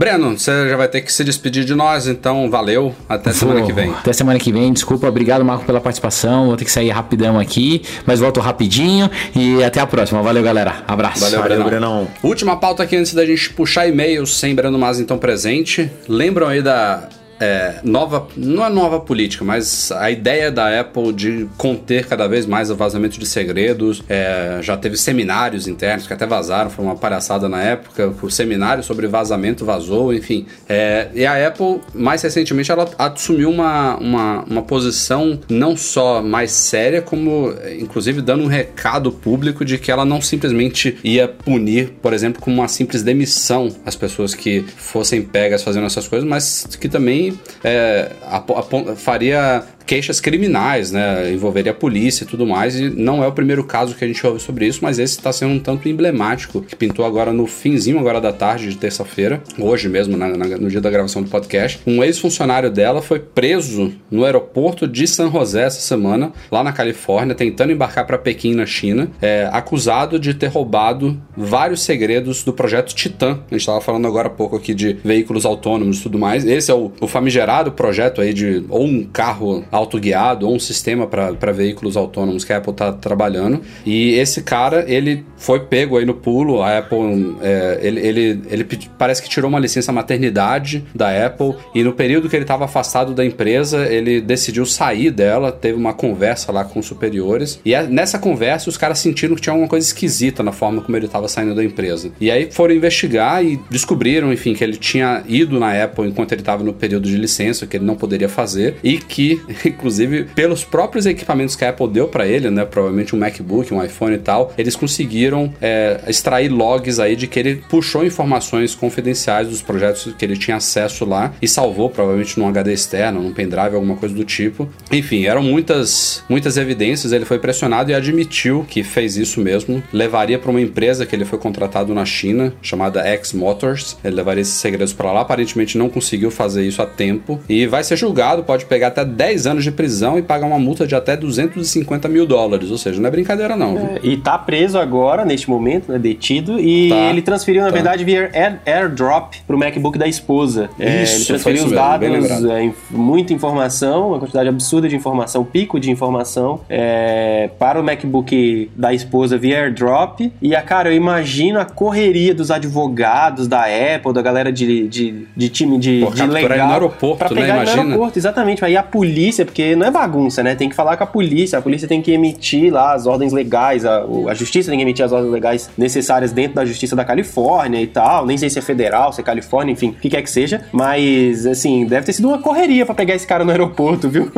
Speaker 3: Breno, você já vai ter que se despedir de nós, então valeu. Até semana
Speaker 4: Vou-
Speaker 3: que vem.
Speaker 4: Até semana que vem. Desculpa, obrigado, Marco, pela participação. Vou ter que sair rapidão aqui, mas volto rapidinho e até a próxima. Valeu, galera. Abraço.
Speaker 3: Valeu,
Speaker 5: Valeu,
Speaker 3: Brenão.
Speaker 5: Brenão.
Speaker 3: Última pauta aqui antes da gente puxar e-mails sem Breno Mas então presente. Lembram aí da é, nova, não é nova política, mas a ideia da Apple de conter cada vez mais o vazamento de segredos. É, já teve seminários internos que até vazaram, foi uma palhaçada na época. O seminário sobre vazamento vazou, enfim. É, e a Apple, mais recentemente, ela assumiu uma, uma, uma posição não só mais séria, como inclusive dando um recado público de que ela não simplesmente ia punir, por exemplo, com uma simples demissão as pessoas que fossem pegas fazendo essas coisas, mas que também é, apo- apo- faria queixas criminais, né? Envolveria a polícia e tudo mais. E não é o primeiro caso que a gente ouve sobre isso, mas esse está sendo um tanto emblemático, que pintou agora no finzinho agora da tarde de terça-feira, hoje mesmo, na- na- no dia da gravação do podcast. Um ex-funcionário dela foi preso no aeroporto de San José essa semana, lá na Califórnia, tentando embarcar para Pequim, na China, é, acusado de ter roubado vários segredos do projeto Titan. A gente estava falando agora há pouco aqui de veículos autônomos e tudo mais. Esse é o, o famigerado projeto aí de ou um carro autoguiado ou um sistema para veículos autônomos que a Apple está trabalhando. E esse cara, ele foi pego aí no pulo. A Apple, é, ele, ele, ele parece que tirou uma licença maternidade da Apple e no período que ele estava afastado da empresa, ele decidiu sair dela, teve uma conversa lá com os superiores. E a- nessa conversa, os caras sentiram que tinha alguma coisa esquisita na forma como ele estava saindo da empresa. E aí foram investigar e descobriram, enfim, que ele tinha ido na Apple enquanto ele estava no período de licença, que ele não poderia fazer, e que, inclusive, pelos próprios equipamentos que a Apple deu para ele, né, provavelmente um MacBook, um iPhone e tal, eles conseguiram é, extrair logs aí de que ele puxou informações confidenciais dos projetos que ele tinha acesso lá e salvou, provavelmente num HD externo, num pendrive, alguma coisa do tipo. Enfim, eram muitas, muitas evidências, ele foi pressionado e admitiu que fez isso mesmo, levaria para uma empresa que ele foi contratado na China, chamada X Motors, ele levaria esses segredos para lá, aparentemente não conseguiu fazer isso a tempo. E vai ser julgado, pode pegar até 10 anos de prisão e pagar uma multa de até 250 mil dólares, ou seja, não é brincadeira não, viu?
Speaker 6: E tá preso agora, neste momento, né, detido, e
Speaker 3: Tá,
Speaker 6: ele transferiu, na
Speaker 3: tá.
Speaker 6: verdade, via air, airdrop pro MacBook da esposa. É,
Speaker 3: Isso,
Speaker 6: ele
Speaker 3: foi
Speaker 6: transferiu os
Speaker 3: mesmo,
Speaker 6: dados, é, muita informação, uma quantidade absurda de informação, pico de informação, é, para o MacBook da esposa via airdrop. E, a, cara, eu imagino a correria dos advogados da Apple, da galera de, de, de time de,
Speaker 3: Pô,
Speaker 6: de legal.
Speaker 3: ele no aeroporto,
Speaker 6: pra
Speaker 3: né?
Speaker 6: pegar ele no
Speaker 3: Imagina.
Speaker 6: aeroporto, exatamente. Aí a polícia, porque não é bagunça, né? Tem que falar com a polícia. A polícia tem que emitir lá as ordens legais, a, a justiça tem que emitir as ordens legais necessárias dentro da justiça da Califórnia e tal. Nem sei se é federal, se é Califórnia, enfim, o que quer que seja. Mas, assim, deve ter sido uma correria pra pegar esse cara no aeroporto, viu?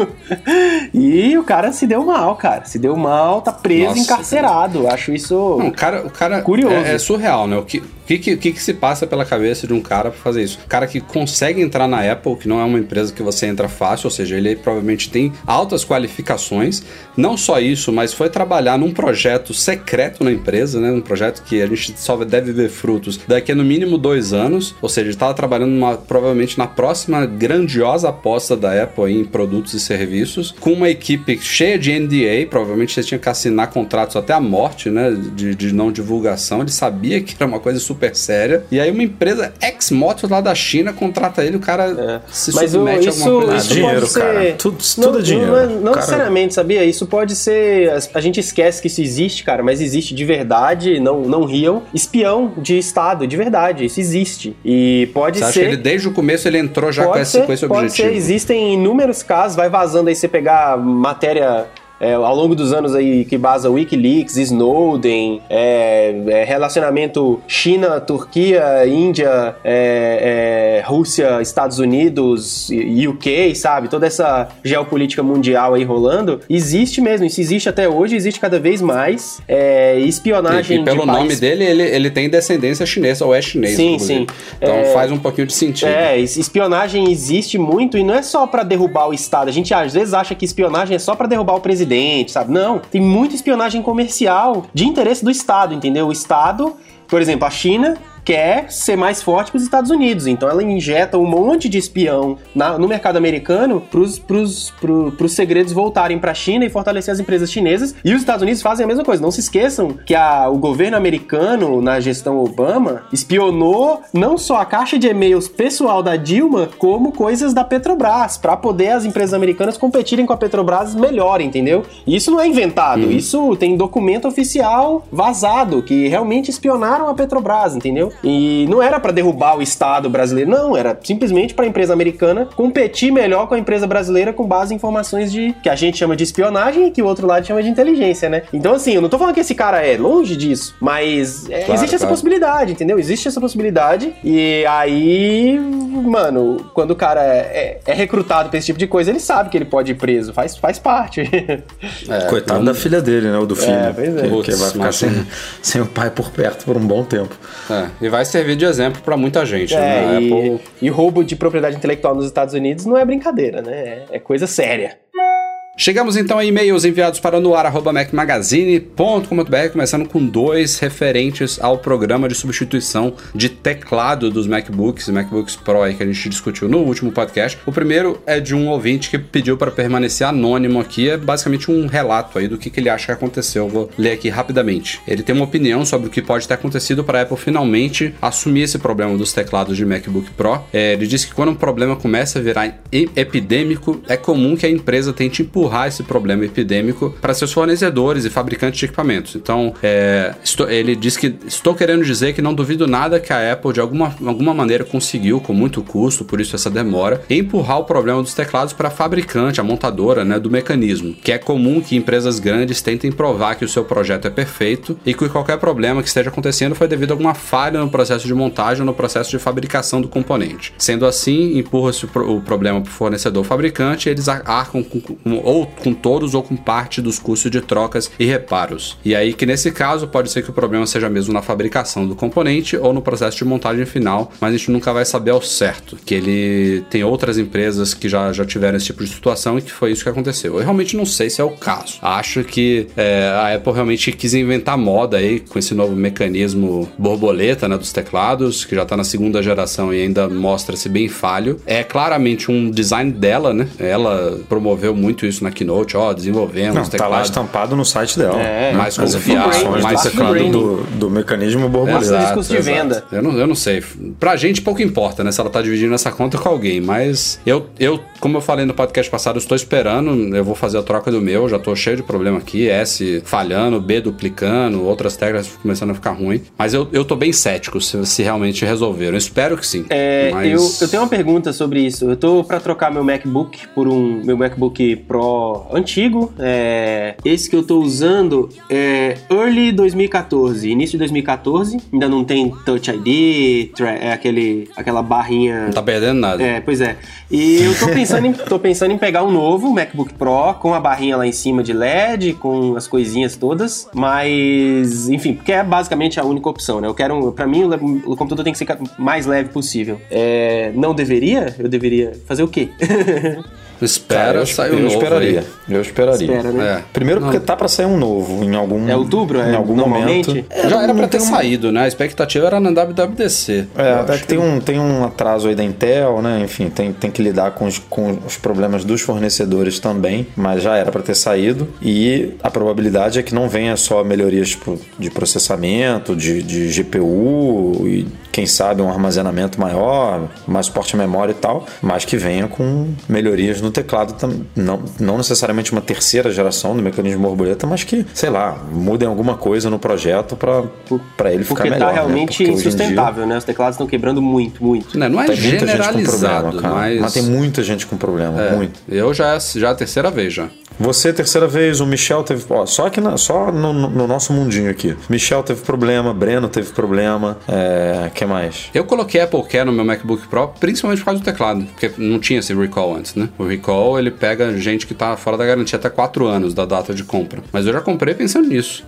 Speaker 6: e o cara se deu mal, cara. Se deu mal, tá preso,
Speaker 3: Nossa,
Speaker 6: encarcerado. Acho isso.
Speaker 3: Não, o cara, o cara
Speaker 6: Curioso.
Speaker 3: É, é surreal, né? O que, O que, que, que, se passa pela cabeça de um cara pra fazer isso? O cara que consegue entrar na Apple, que não é uma empresa que você entra fácil, ou seja, ele provavelmente tem altas qualificações. Não só isso, mas foi trabalhar num projeto secreto na empresa, né? Um projeto que a gente só deve ver frutos daqui a no mínimo dois anos. Ou seja, ele estava trabalhando numa, provavelmente na próxima grandiosa aposta da Apple em produtos e serviços, com uma equipe cheia de NDA. Provavelmente você tinha que assinar contratos até a morte, né? De, de não divulgação. Ele sabia que era uma coisa super séria. E aí uma empresa ex-motos lá da China contrata ele, o cara
Speaker 6: É.
Speaker 3: se
Speaker 6: Mas o,
Speaker 3: submete a
Speaker 6: isso,
Speaker 3: alguma coisa.
Speaker 6: isso
Speaker 5: dinheiro,
Speaker 6: pode ser...
Speaker 5: cara. Tudo- tudo é dinheiro.
Speaker 6: Não, não, não
Speaker 5: Cara-
Speaker 6: necessariamente, sabia? Isso pode ser... A gente esquece que isso existe, cara, mas existe de verdade, não, não riam. Espião de Estado, de verdade, isso existe. E pode
Speaker 3: Você acha
Speaker 6: ser...
Speaker 3: que ele desde o começo ele entrou já com
Speaker 6: pode
Speaker 3: esse,
Speaker 6: ser,
Speaker 3: com esse
Speaker 6: pode
Speaker 3: objetivo?
Speaker 6: ser. Existem inúmeros casos, vai vazando aí você pegar matéria é, ao longo dos anos aí que basa Wikileaks, Snowden, é, é, relacionamento China, Turquia, Índia, é, é, Rússia, Estados Unidos, UK, sabe? Toda essa geopolítica mundial aí rolando. Existe mesmo, isso existe até hoje, existe cada vez mais. É, espionagem
Speaker 3: E, e pelo
Speaker 6: de
Speaker 3: nome
Speaker 6: país-
Speaker 3: dele, ele, ele tem descendência chinesa ou é chinês.
Speaker 6: Sim, sim.
Speaker 3: Então faz um pouquinho de sentido.
Speaker 6: É, es- espionagem existe muito e não é só pra derrubar o Estado. A gente às vezes acha que espionagem é só pra derrubar o presidente, sabe? Não, tem muita espionagem comercial de interesse do Estado, entendeu? O Estado, por exemplo, a China quer ser mais forte que os Estados Unidos, então ela injeta um monte de espião na- no mercado americano pro- pros segredos voltarem pra China e fortalecer as empresas chinesas. E os Estados Unidos fazem a mesma coisa. Não se esqueçam que a- o governo americano, na gestão Obama, espionou não só a caixa de e-mails pessoal da Dilma, como coisas da Petrobras, pra poder as empresas americanas competirem com a Petrobras melhor, entendeu? E isso não é inventado, isso tem documento oficial vazado que realmente espionaram a Petrobras, entendeu? E não era pra derrubar o Estado brasileiro, não, era simplesmente pra empresa americana competir melhor com a empresa brasileira com base em informações de que a gente chama de espionagem e que o outro lado chama de inteligência, né? Então assim, eu não tô falando que esse cara é longe disso, mas é,
Speaker 3: Claro,
Speaker 6: existe essa
Speaker 3: claro.
Speaker 6: possibilidade, entendeu? Existe essa possibilidade e aí, mano, quando o cara é, é recrutado pra esse tipo de coisa, ele sabe que ele pode ir preso, faz, faz parte.
Speaker 3: É,
Speaker 5: Coitado
Speaker 3: vamos-
Speaker 5: da filha dele, né? O do filho.
Speaker 6: pois é.
Speaker 5: que,
Speaker 3: Putz,
Speaker 5: que vai ficar sem, sem o pai por perto por um bom tempo.
Speaker 3: É, e vai servir de exemplo pra muita gente. né?
Speaker 6: É,
Speaker 3: A
Speaker 6: e,
Speaker 3: Apple
Speaker 6: e roubo de propriedade intelectual nos Estados Unidos não é brincadeira, né? É coisa séria.
Speaker 3: Chegamos então a e-mails enviados para noar.macmagazine.com.br, começando com dois referentes ao programa de substituição de teclado dos MacBooks e MacBooks Pro que a gente discutiu no último podcast. O primeiro é de um ouvinte que pediu para permanecer anônimo aqui, é basicamente um relato aí do que, que ele acha que aconteceu. Eu vou ler aqui rapidamente. Ele tem uma opinião sobre o que pode ter acontecido para a Apple finalmente assumir esse problema dos teclados de MacBook Pro. É, ele disse que quando um problema começa a virar epidêmico, é comum que a empresa tente empurrar esse problema epidêmico para seus fornecedores e fabricantes de equipamentos. Então, é, estou- ele diz que estou querendo dizer que não duvido nada que a Apple de alguma, alguma maneira conseguiu, com muito custo, por isso essa demora, empurrar o problema dos teclados para a fabricante, a montadora né, do mecanismo. Que é comum que empresas grandes tentem provar que o seu projeto é perfeito e que qualquer problema que esteja acontecendo foi devido a alguma falha no processo de montagem ou no processo de fabricação do componente. Sendo assim, empurra-se o, pro- o problema para o fornecedor fabricante e eles ar- arcam com- ou com todos ou com parte dos custos de trocas e reparos. E aí que nesse caso pode ser que o problema seja mesmo na fabricação do componente ou no processo de montagem final, mas a gente nunca vai saber ao certo. Que ele tem outras empresas que já, já tiveram esse tipo de situação e que foi isso que aconteceu. Eu realmente não sei se é o caso. Acho que é, a Apple realmente quis inventar moda aí com esse novo mecanismo borboleta né, dos teclados, que já tá na segunda geração e ainda mostra-se bem falho. É claramente um design dela, né? Ela promoveu muito isso na Keynote, ó, desenvolvendo
Speaker 5: Não,
Speaker 3: os
Speaker 5: tá lá estampado no site dela.
Speaker 6: É,
Speaker 3: mais
Speaker 5: As informações
Speaker 3: mais
Speaker 5: do teclado do, do mecanismo borboleta.
Speaker 6: Exato. discurso de venda.
Speaker 3: Eu não, eu não sei. Pra gente pouco importa, né? Se ela tá dividindo essa conta com alguém. Mas eu, eu, como eu falei no podcast passado, eu estou esperando. Eu vou fazer a troca do meu. Já tô cheio de problema aqui. S falhando, B duplicando, outras teclas começando a ficar ruim. Mas eu, eu tô bem cético se, se realmente resolveram. Eu espero que sim.
Speaker 6: É,
Speaker 3: mas...
Speaker 6: eu, eu tenho uma pergunta sobre isso. Eu tô pra trocar meu MacBook por um meu MacBook Pro Antigo. É, esse que eu tô usando é Early 2014, início de 2014. Ainda não tem Touch ID, é aquele, aquela barrinha.
Speaker 3: Não tá perdendo nada.
Speaker 6: É, pois é. E eu tô pensando, em, tô pensando em pegar um novo MacBook Pro com a barrinha lá em cima de LED, com as coisinhas todas. Mas, enfim, porque é basicamente a única opção, né? Eu quero, para mim, o, o computador tem que ser mais leve possível. É, não deveria? Eu deveria fazer o quê?
Speaker 3: Espera
Speaker 5: eu,
Speaker 3: sair um
Speaker 5: eu
Speaker 3: novo
Speaker 5: esperaria.
Speaker 3: aí.
Speaker 5: Eu esperaria.
Speaker 6: Espera, né?
Speaker 3: É.
Speaker 5: Primeiro porque tá pra sair um novo em algum
Speaker 6: É outubro,
Speaker 5: em
Speaker 6: é,
Speaker 5: algum momento.
Speaker 3: Já
Speaker 5: não-
Speaker 3: era
Speaker 5: não
Speaker 3: pra ter
Speaker 5: uma-
Speaker 3: saído, né? A expectativa era na WWDC.
Speaker 5: É, até que tem um, tem um atraso aí da Intel, né? Enfim, tem, tem que lidar com os, com os problemas dos fornecedores também, mas já era para ter saído. E a probabilidade é que não venha só melhorias tipo, de processamento, de, de GPU e quem sabe um armazenamento maior, mais suporte à memória e tal, mas que venha com melhorias no teclado também. Não, não necessariamente uma terceira geração do mecanismo borboleta, mas que, sei lá, mudem alguma coisa no projeto para ele ficar
Speaker 6: Porque
Speaker 5: melhor.
Speaker 6: tá
Speaker 5: né?
Speaker 6: realmente
Speaker 5: Porque hoje em dia-
Speaker 6: insustentável, né? Os teclados estão quebrando muito, muito.
Speaker 3: Não, não é
Speaker 5: tem muita gente com
Speaker 3: generalizado,
Speaker 5: problema, cara.
Speaker 3: mas...
Speaker 5: Mas... tem muita gente com problema,
Speaker 3: É,
Speaker 5: muito.
Speaker 3: Eu já, já é a terceira vez já.
Speaker 5: Você, terceira vez, o Michel teve. Ó, só na- só no, no- no nosso mundinho aqui. Michel teve problema, Breno teve problema. É. que mais?
Speaker 3: Eu coloquei Apple Care no meu MacBook Pro principalmente por causa do teclado, porque não tinha esse recall antes, né? O recall ele pega gente que tá fora da garantia até 4 anos da data de compra. Mas eu já comprei pensando nisso.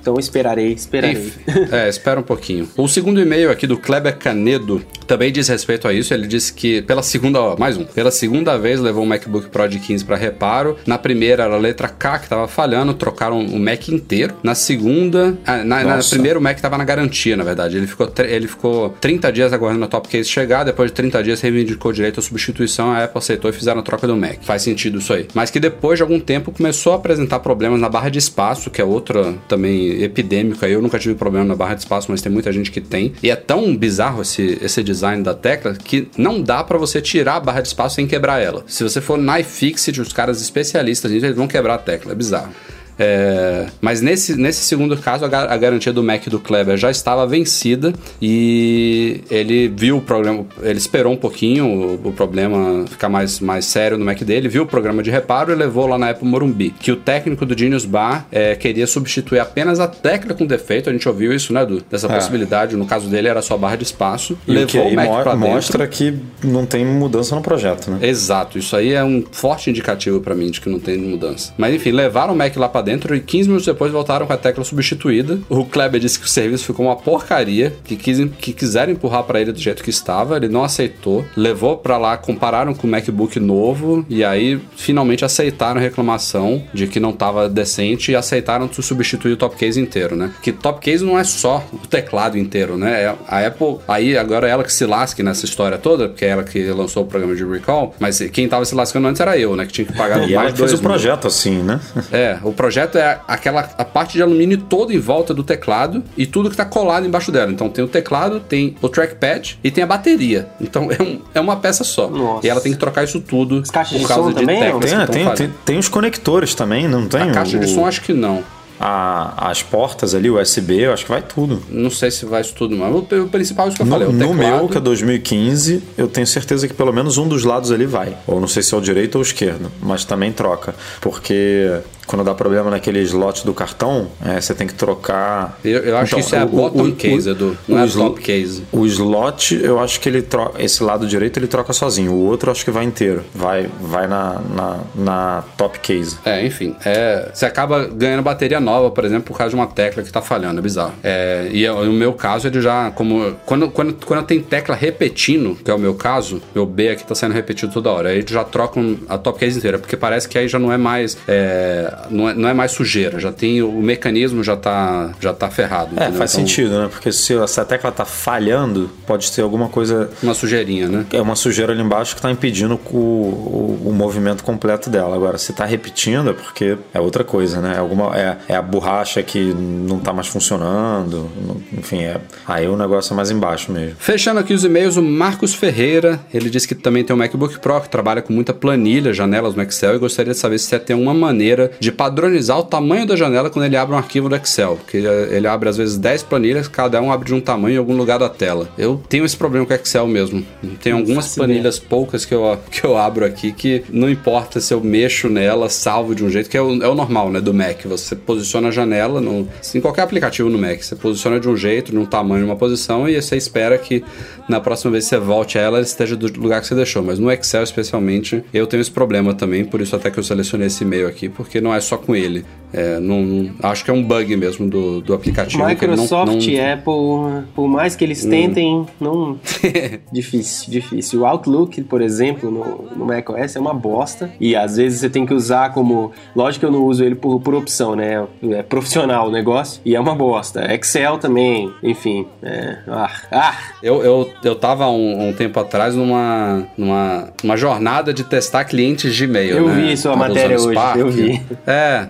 Speaker 6: Então eu esperarei, esperarei.
Speaker 3: Enfim, é, espera um pouquinho. O segundo e-mail aqui do Kleber Canedo também diz respeito a isso. Ele disse que pela segunda, ó, mais um, pela segunda vez levou um MacBook Pro de 15 para reparo. Na primeira era a letra K que tava falhando, trocaram o Mac inteiro. Na segunda, ah, na, na primeira o Mac tava na garantia, na verdade. Ele ficou, ele ficou 30 dias aguardando a Top Case chegar. Depois de 30 dias reivindicou direito à substituição. A Apple aceitou e fizeram a troca do Mac. Faz sentido isso aí. Mas que depois de algum tempo começou a apresentar problemas na barra de espaço, que é outra também epidêmica. Eu nunca tive problema na barra de espaço, mas tem muita gente que tem. E é tão bizarro esse, esse design da tecla que não dá pra você tirar a barra de espaço sem quebrar ela. Se você for na iFixit, os caras especialistas eles vão quebrar a tecla. É bizarro. É, mas nesse, nesse segundo caso, a, a garantia do Mac do Kleber já estava vencida e ele viu o problema, ele esperou um pouquinho o, o problema ficar mais, mais sério no Mac dele, viu o programa de reparo e levou lá na Apple Morumbi, que o técnico do Genius Bar é, queria substituir apenas a tecla com defeito, a gente ouviu isso, né, Du? Dessa
Speaker 5: É.
Speaker 3: possibilidade, no caso dele era só barra de espaço,
Speaker 5: E o
Speaker 3: levou
Speaker 5: aí
Speaker 3: o Mac
Speaker 5: mo-
Speaker 3: pra dentro.
Speaker 5: mostra que não tem mudança no projeto, né?
Speaker 3: Exato, isso aí é um forte indicativo pra mim de que não tem mudança. Mas enfim, levaram o Mac lá pra dentro e 15 minutos depois voltaram com a tecla substituída. O Kleber disse que o serviço ficou uma porcaria, que, quis, que quiseram empurrar pra ele do jeito que estava, ele não aceitou, levou pra lá, compararam com o MacBook novo e aí finalmente aceitaram a reclamação de que não tava decente e aceitaram tu substituir o top case inteiro, né? Que top case não é só o teclado inteiro, né? É- A Apple, aí agora é ela que se lasque nessa história toda, porque é ela que lançou o programa de recall, mas quem tava se lascando antes era eu, né? Que tinha que pagar
Speaker 5: E ela
Speaker 3: mais
Speaker 5: que fez o
Speaker 3: mil.
Speaker 5: projeto assim, né?
Speaker 3: É, o projeto é aquela a parte de alumínio toda em volta do teclado e tudo que tá colado embaixo dela. Então tem o teclado, tem o trackpad e tem a bateria. Então é, um- é uma peça só.
Speaker 6: Nossa.
Speaker 3: E ela tem que trocar isso tudo
Speaker 6: As caixas
Speaker 3: por
Speaker 6: de
Speaker 3: causa
Speaker 6: som
Speaker 3: de
Speaker 6: também,
Speaker 5: Tem, tem, tem, tem os conectores também, não tem?
Speaker 3: A caixa de
Speaker 5: O-
Speaker 3: som acho que não.
Speaker 5: a- as portas ali, USB, eu acho que vai tudo.
Speaker 3: Não sei se vai isso tudo, mas o, o principal é isso que eu
Speaker 5: No,
Speaker 3: falei. O
Speaker 5: no
Speaker 3: teclado,
Speaker 5: meu, que é 2015, eu tenho certeza que pelo menos um dos lados ali vai. Ou não sei se é o direito ou o esquerdo, mas também troca. Porque quando dá problema naquele slot do cartão, é, você tem que trocar.
Speaker 3: Eu, eu acho
Speaker 5: Então,
Speaker 3: que isso é a
Speaker 5: o-
Speaker 3: bottom
Speaker 5: o-
Speaker 3: case,
Speaker 5: o-.
Speaker 3: Não é
Speaker 5: o
Speaker 3: a
Speaker 5: slo-
Speaker 3: top case.
Speaker 5: O slot, eu acho que ele troca. Esse lado direito ele troca sozinho. O outro eu acho que vai inteiro. Vai, vai na, na, na top case.
Speaker 3: É, enfim, é, você acaba ganhando bateria nova, por exemplo, por causa de uma tecla que tá falhando, é bizarro. É, e eu- no meu caso, ele já, como. Quando, quando, quando tenho tecla repetindo, que é o meu caso, meu B aqui tá sendo repetido toda hora, aí já trocam a top case inteira, porque parece que aí já não é mais. é, não, é, não é mais sujeira, já tem. O mecanismo já tá, já tá ferrado.
Speaker 5: É,
Speaker 3: entendeu?
Speaker 5: faz
Speaker 3: Então,
Speaker 5: sentido, né? Porque se essa tecla tá falhando, pode ter alguma coisa.
Speaker 3: Uma sujeirinha, né?
Speaker 5: É uma sujeira ali embaixo que está impedindo o, o, o movimento completo dela. Agora, se está repetindo, é porque é outra coisa, né? É, alguma, é, é a borracha que não está mais funcionando. Enfim, é, aí o negócio é mais embaixo mesmo.
Speaker 3: Fechando aqui os e-mails, o Marcos Ferreira, ele disse que também tem um MacBook Pro, que trabalha com muita planilha, janelas no Excel, e gostaria de saber se tem uma maneira de padronizar o tamanho da janela quando ele abre um arquivo do Excel. Porque ele abre às vezes 10 planilhas, cada um abre de um tamanho em algum lugar da tela. Eu tenho esse problema com o Excel mesmo. Tem algumas planilhas poucas que eu, que eu abro aqui que não importa se eu mexo nela, salvo de um jeito, que é o, é o normal, né, do Mac. Você posiciona a janela no, em qualquer aplicativo no Mac. Você posiciona de um jeito, num tamanho, numa posição, e você espera que na próxima vez que você volte a ela, ela esteja do lugar que você deixou. Mas no Excel, especialmente, eu tenho esse problema também, por isso até que eu selecionei esse e-mail aqui, porque não é só com ele. É, não, acho que é um bug mesmo do, do aplicativo.
Speaker 6: Microsoft
Speaker 3: não,
Speaker 6: não... Apple, por mais que eles tentem, hum. não. difícil, difícil. O Outlook, por exemplo, no, no macOS é uma bosta. E às vezes você tem que usar como. Lógico que eu não uso ele por, por opção, né? É profissional o negócio. E é uma bosta. Excel também, enfim. É... Ah, ah.
Speaker 3: Eu, eu, eu tava um, um tempo atrás numa, numa, numa jornada de testar clientes de e-mail.
Speaker 6: Eu
Speaker 3: né?
Speaker 6: vi sua matéria hoje. Spark. Eu vi.
Speaker 3: É.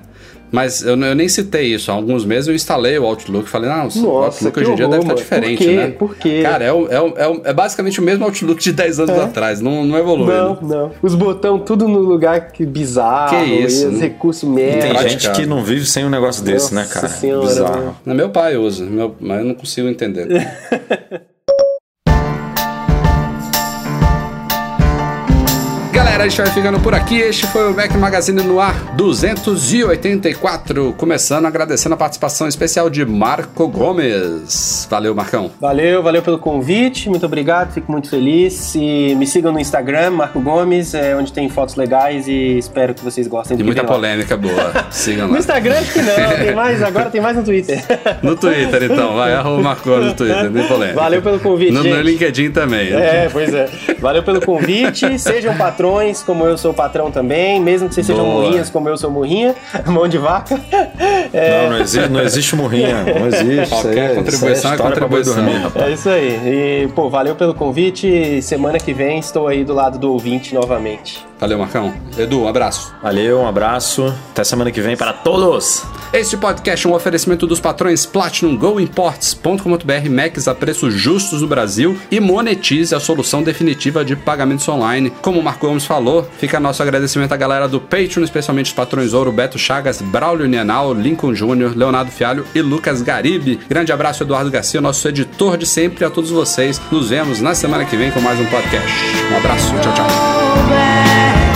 Speaker 3: Mas eu, eu, nem citei isso. Há alguns meses eu instalei o Outlook. Falei, não,
Speaker 6: Nossa, o
Speaker 3: Outlook hoje em dia deve estar diferente,
Speaker 6: Por quê?
Speaker 3: né?
Speaker 6: Por quê?
Speaker 3: Cara, é, é, é, é, basicamente o mesmo Outlook de 10 anos é. atrás. Não, não evoluiu.
Speaker 6: Não, não. Os botões tudo no lugar que bizarro.
Speaker 3: Que isso?
Speaker 6: os recursos merda.
Speaker 5: Tem gente que não vive sem um negócio desse,
Speaker 6: Nossa
Speaker 5: né, cara?
Speaker 6: Senhora,
Speaker 5: bizarro.
Speaker 3: Meu. meu pai usa, meu, mas eu não consigo entender. Galera, a gente vai ficando por aqui. Este foi o Mac Magazine no ar 284. Começando agradecendo a participação especial de Marco Gomes. Valeu, Marcão.
Speaker 6: Valeu, valeu pelo convite. Muito obrigado, fico muito feliz. E me sigam no Instagram, Marco Gomes, é onde tem fotos legais e espero que vocês gostem
Speaker 3: E muita polêmica boa. Sigam
Speaker 6: No
Speaker 3: lá.
Speaker 6: Instagram acho que não, tem mais, agora tem mais no Twitter.
Speaker 3: No Twitter, então. Vai, arroba Marco Gomes no Twitter, bem polêmica.
Speaker 6: Valeu pelo convite,
Speaker 3: No, no. LinkedIn também.
Speaker 6: É, pois é. Valeu pelo convite. Sejam patrões, como eu sou patrão também. Mesmo que vocês sejam
Speaker 3: Boa.
Speaker 6: murrinhas, como eu sou murrinha. Mão de vaca. É,
Speaker 5: Não, não existe, não existe murrinha. Não existe. Isso aí,
Speaker 3: Qualquer contribuição
Speaker 5: isso aí
Speaker 3: é
Speaker 5: história pra boi
Speaker 3: contribuição.
Speaker 5: dormir, rapaz.
Speaker 6: é isso aí. E, pô, valeu pelo convite. Semana que vem estou aí do lado do ouvinte novamente.
Speaker 3: Valeu, Marcão. Edu, um abraço.
Speaker 5: Valeu, um abraço. Até semana que vem para todos.
Speaker 3: Este podcast é um oferecimento dos patrões Platinum Go Imports.com.br Macs a preços justos no Brasil e monetize a solução definitiva de pagamentos online. Como o Marco Gomes falou, fica nosso agradecimento à galera do Patreon, especialmente os patrões Ouro, Beto Chagas, Braulio Nienal, Lincoln Júnior, Leonardo Fialho e Lucas Garibe. Grande abraço, Eduardo Garcia, nosso editor de sempre, a todos vocês. Nos vemos na semana que vem com mais um podcast. Um abraço, tchau, tchau.